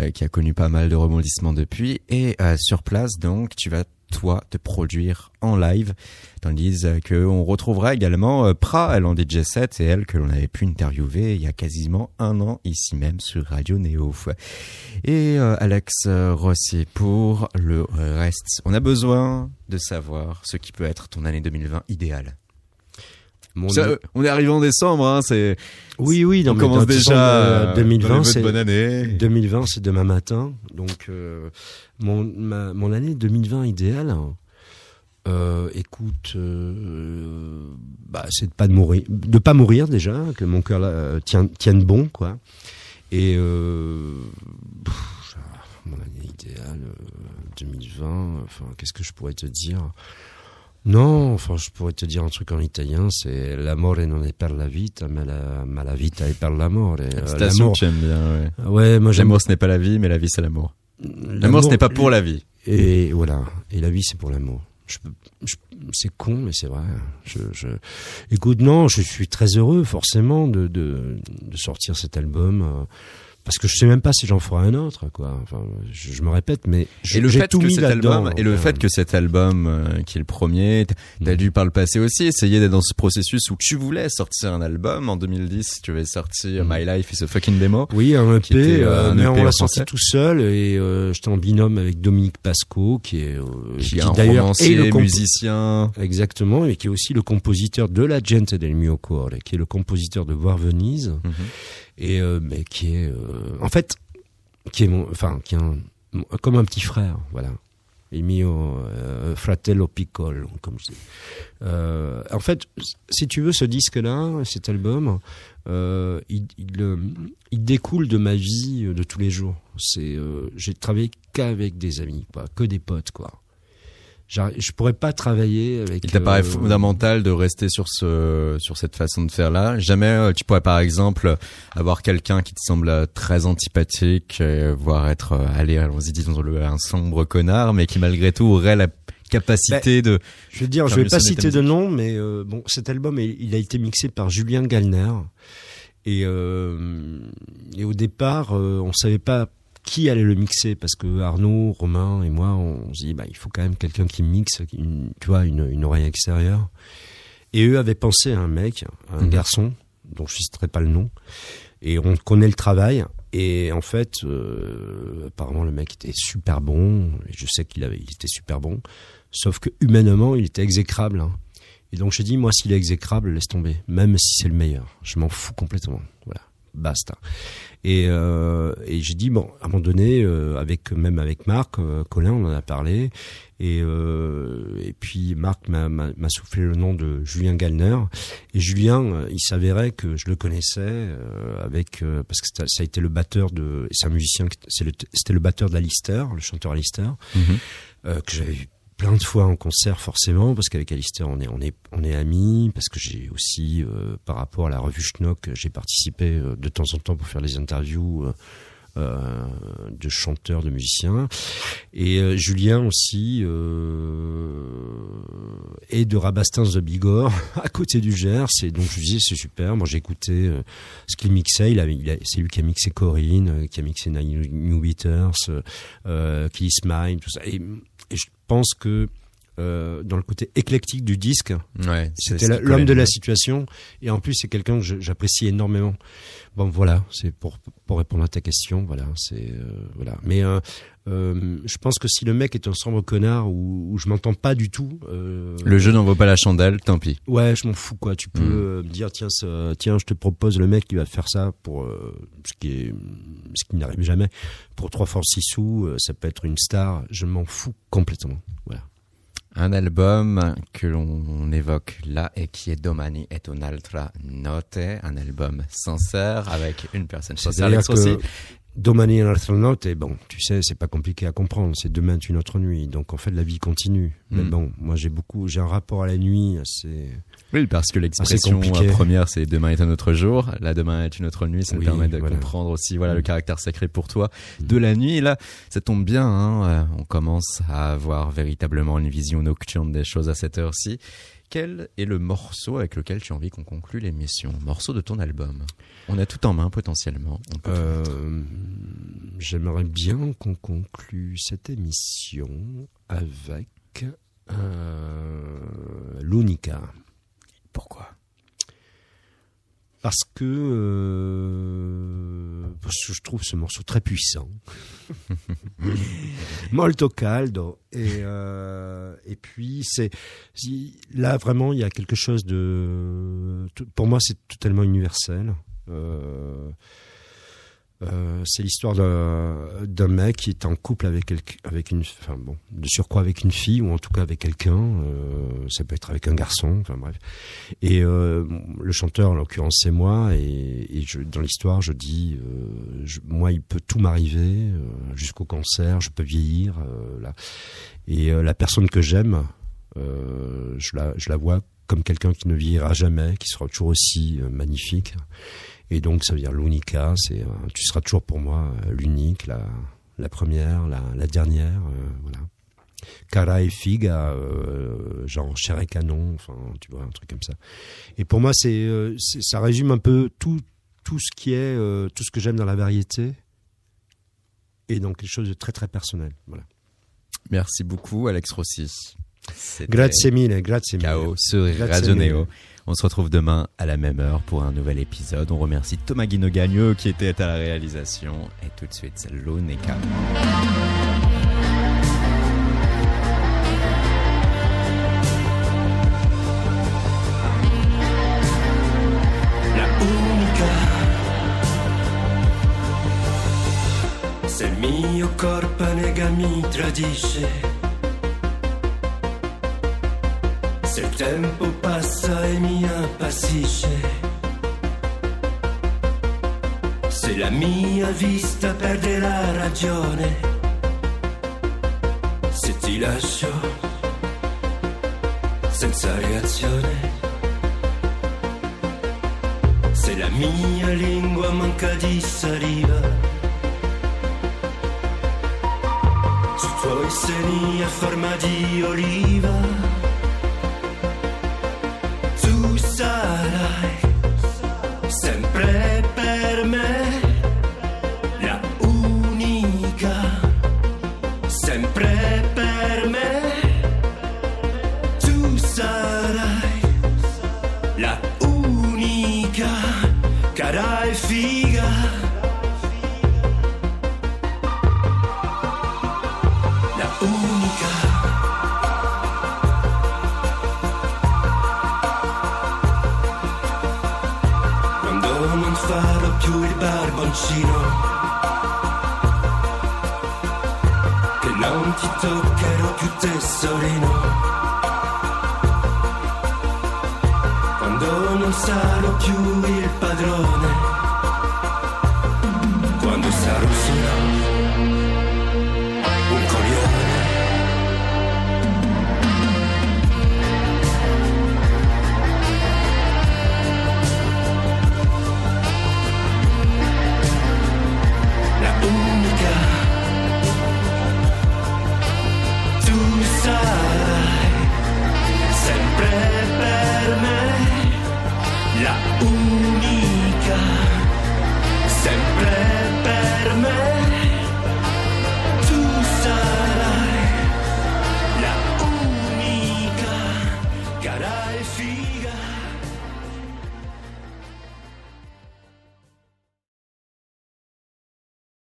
Speaker 1: euh, qui a connu pas mal de rebondissements depuis. Et euh, sur place, donc, tu vas toi te produire en live, tandis que on retrouvera également Pra, elle en DJ set, et elle que l'on avait pu interviewer il y a quasiment un an ici même sur Radio Néo. Et Alex Rossi pour le reste. On a besoin de savoir ce qui peut être ton année 2020 idéale.
Speaker 2: Mon-
Speaker 1: Ça, on est arrivé en décembre, hein, c'est
Speaker 2: oui, oui, non,
Speaker 1: on commence déjà
Speaker 2: euh,
Speaker 1: euh,
Speaker 2: 2020,
Speaker 1: dans les vœux de
Speaker 2: c'est
Speaker 1: bonne année.
Speaker 2: 2020, c'est demain matin. Donc, euh, mon, ma, mon année 2020 idéale, euh, écoute, euh, bah, c'est de pas de mourir, de pas mourir déjà, que mon cœur euh, tienne, tienne bon, quoi. Et euh, pff, mon année idéale, euh, 2020, enfin, qu'est-ce que je pourrais te dire? Non, enfin, je pourrais te dire un truc en italien, c'est l'amore non è per la vita, ma la, ma la vita è per l'amore. Euh,
Speaker 1: Citation
Speaker 2: l'amour-
Speaker 1: que tu aimes bien, ouais.
Speaker 2: Ouais, moi j'aime
Speaker 1: L'amour ce n'est pas la vie, mais la vie c'est l'amour. L'amour ce n'est pas pour la vie.
Speaker 2: Et voilà. Et la vie, c'est pour l'amour. Je, peux- je- c'est con, mais c'est vrai. Je, je, écoute, non, je suis très heureux, forcément, de, de, de sortir cet album. Parce que je sais même pas si j'en ferai un autre, quoi. Enfin, je, je me répète, mais je-
Speaker 1: Et le fait
Speaker 2: tout
Speaker 1: que
Speaker 2: mis
Speaker 1: cet album, et le fait que cet album, euh, qui est le premier, t'as
Speaker 2: Mm.
Speaker 1: dû par le passé aussi essayer d'être dans ce processus où tu voulais sortir un album. En 2010, tu avais sorti
Speaker 2: Mm.
Speaker 1: My Life is a fucking demo.
Speaker 2: Oui, un
Speaker 1: qui
Speaker 2: EP,
Speaker 1: était, euh,
Speaker 2: euh,
Speaker 1: un
Speaker 2: mais
Speaker 1: EP
Speaker 2: on
Speaker 1: en
Speaker 2: l'a sorti tout seul et euh, j'étais en binôme avec Dominique Pasco, qui est, euh,
Speaker 1: Qui est un
Speaker 2: d'ailleurs est le
Speaker 1: musicien.
Speaker 2: Exactement, et qui est aussi le compositeur de La Gente del mio cuore, qui est le compositeur de Voir Venise,
Speaker 1: Mhm.
Speaker 2: Et euh, mais qui est, euh, en fait, qui est mon, enfin, qui est un- comme un petit frère, voilà. Il mio euh, fratello piccolo, comme je dis. Euh, en fait, si tu veux, ce disque-là, cet album, euh, il, il, il découle de ma vie de tous les jours. C'est, euh, j'ai travaillé qu'avec des amis, quoi, que des potes, quoi. Je pourrais pas travailler avec.
Speaker 1: Il t'apparaît
Speaker 2: euh,
Speaker 1: fondamental de rester sur ce sur cette façon de faire là. Jamais euh, tu pourrais par exemple avoir quelqu'un qui te semble euh, très antipathique, voire être euh, allez allons-y disons-le un sombre connard, mais qui malgré tout aurait la capacité de
Speaker 2: Je veux dire, je vais pas citer de nom, mais euh, bon, cet album, il, a été mixé par Julien Gallner. Et, euh, et au départ, on savait pas qui allait le mixer? Parce que Arnaud, Romain et moi, on se dit, bah, il faut quand même quelqu'un qui mixe, une, tu vois, une, une oreille extérieure. Et eux avaient pensé à un mec, à un
Speaker 1: Mhm.
Speaker 2: garçon, dont je ne citerai pas le nom. Et on connaît le travail. Et en fait, euh, apparemment, le mec était super bon. Et je sais qu'il avait, il était super bon. Sauf que humainement, il était exécrable. hein. Et donc j'ai dit, moi, s'il est exécrable, laisse tomber. Même si c'est le meilleur. Je m'en fous complètement. Voilà. Basta. Et, euh, et j'ai dit, bon, à un moment donné, euh, avec, même avec Marc, euh, Colin, on en a parlé. Et, et puis Marc m'a soufflé le nom de Julien Gallner. Et Julien, il s'avérait que je le connaissais avec parce que ça a été le batteur de, c'est un musicien, le- c'était le batteur d'Alistair, le chanteur Alistair, euh, que j'avais vu plein de fois en concert forcément parce qu'avec Alistair on est on est on est amis parce que j'ai aussi euh, par rapport à la revue Schnock j'ai participé euh, de temps en temps pour faire les interviews euh, euh, de chanteurs de musiciens. Et euh, Julien aussi euh, et de Rabastins de Bigorre à côté du Gers. Et donc je disais c'est super. Moi j'ai écouté ce qu'il mixait. Il il c'est lui qui a mixé Corinne qui a mixé New Beaters euh, Kiss Mine tout ça pense que euh, dans le côté éclectique du disque.
Speaker 1: Ouais, c'est
Speaker 2: C'était l'homme de la situation. Et en plus, c'est quelqu'un que j'apprécie énormément. Bon, voilà, c'est pour, pour répondre à ta question. Voilà, c'est euh, voilà. Mais euh, euh, je pense que si le mec est un sombre connard ou, ou je m'entends pas du tout, euh,
Speaker 1: Le jeu n'en vaut pas la chandelle, tant pis.
Speaker 2: ouais, je m'en fous quoi. Tu peux
Speaker 1: Mm.
Speaker 2: euh, me dire tiens, ça- tiens, je te propose le mec qui va faire ça pour euh, ce qui est ce qui n'arrive jamais pour trois fois six sous. ça peut être une star. Je m'en fous complètement. Voilà.
Speaker 1: Un album que l'on évoque là et qui est Domani et un'altra notte, un album sincère avec une personne sincère,
Speaker 2: que Domani un autre note, et bon, tu sais, c'est pas compliqué à comprendre. C'est demain est une autre nuit. Donc en fait, la vie continue. Mais
Speaker 1: Mm.
Speaker 2: bon, moi j'ai beaucoup, j'ai un rapport à la nuit assez.
Speaker 1: Oui, parce que l'expression euh, première, c'est demain est un autre jour. Là, demain est une autre nuit. Ça me
Speaker 2: Oui,
Speaker 1: permet de
Speaker 2: voilà.
Speaker 1: comprendre aussi, voilà, le
Speaker 2: Mm.
Speaker 1: caractère sacré pour toi de la nuit. Et là, ça tombe bien, hein, euh, on commence à avoir véritablement une vision nocturne des choses à cette heure-ci. Quel est le morceau avec lequel tu as envie qu'on conclue l'émission? Morceau de ton album. On a tout en main potentiellement.
Speaker 2: Euh, J'aimerais bien qu'on conclue cette émission avec euh, l'Unica.
Speaker 1: Pourquoi
Speaker 2: Parce que, euh, parce que je trouve ce morceau très puissant. Molto caldo. Et, euh, et puis, c'est là vraiment, il y a quelque chose de. Pour moi, c'est totalement universel. Euh, euh, c'est l'histoire d'un mec qui est en couple avec, avec une, enfin bon, de surcroît avec une fille ou en tout cas avec quelqu'un. euh, ça peut être avec un garçon. Enfin bref. Et euh, le chanteur, en l'occurrence, c'est moi. Et, et je, dans l'histoire, je dis, euh, je- moi, il peut tout m'arriver, euh, jusqu'au cancer, je peux vieillir. là. Et la personne que j'aime, je, la, je la vois comme quelqu'un qui ne vieillira jamais, qui sera toujours aussi magnifique. Et donc, ça veut dire l'unica, c'est, euh, tu seras toujours pour moi euh, l'unique, la, la première, la, la dernière, euh, voilà. Cara et figa, euh, genre chair et canon, enfin, tu vois, un truc comme ça. Et pour moi, c'est, euh, ça résume un peu tout, tout ce qui est, euh, tout ce que j'aime dans la variété, et donc quelque chose de très très personnel. Voilà.
Speaker 1: Merci beaucoup, Alex Rossi.
Speaker 2: Grazie mille, grazie mille.
Speaker 1: Chaos sur Radio. Neo. On se retrouve demain à la même heure pour un nouvel épisode. On remercie Thomas Guino Gagno qui était à la réalisation. Et tout de suite,
Speaker 3: unica. Se il mio corpo nega mi tradisce, se il tempo passa e mi appassisce, se la mia vista perde la ragione, se ti lascio senza reazione. Se la mia lingua manca di saliva, sui tuoi seni a forma di oliva,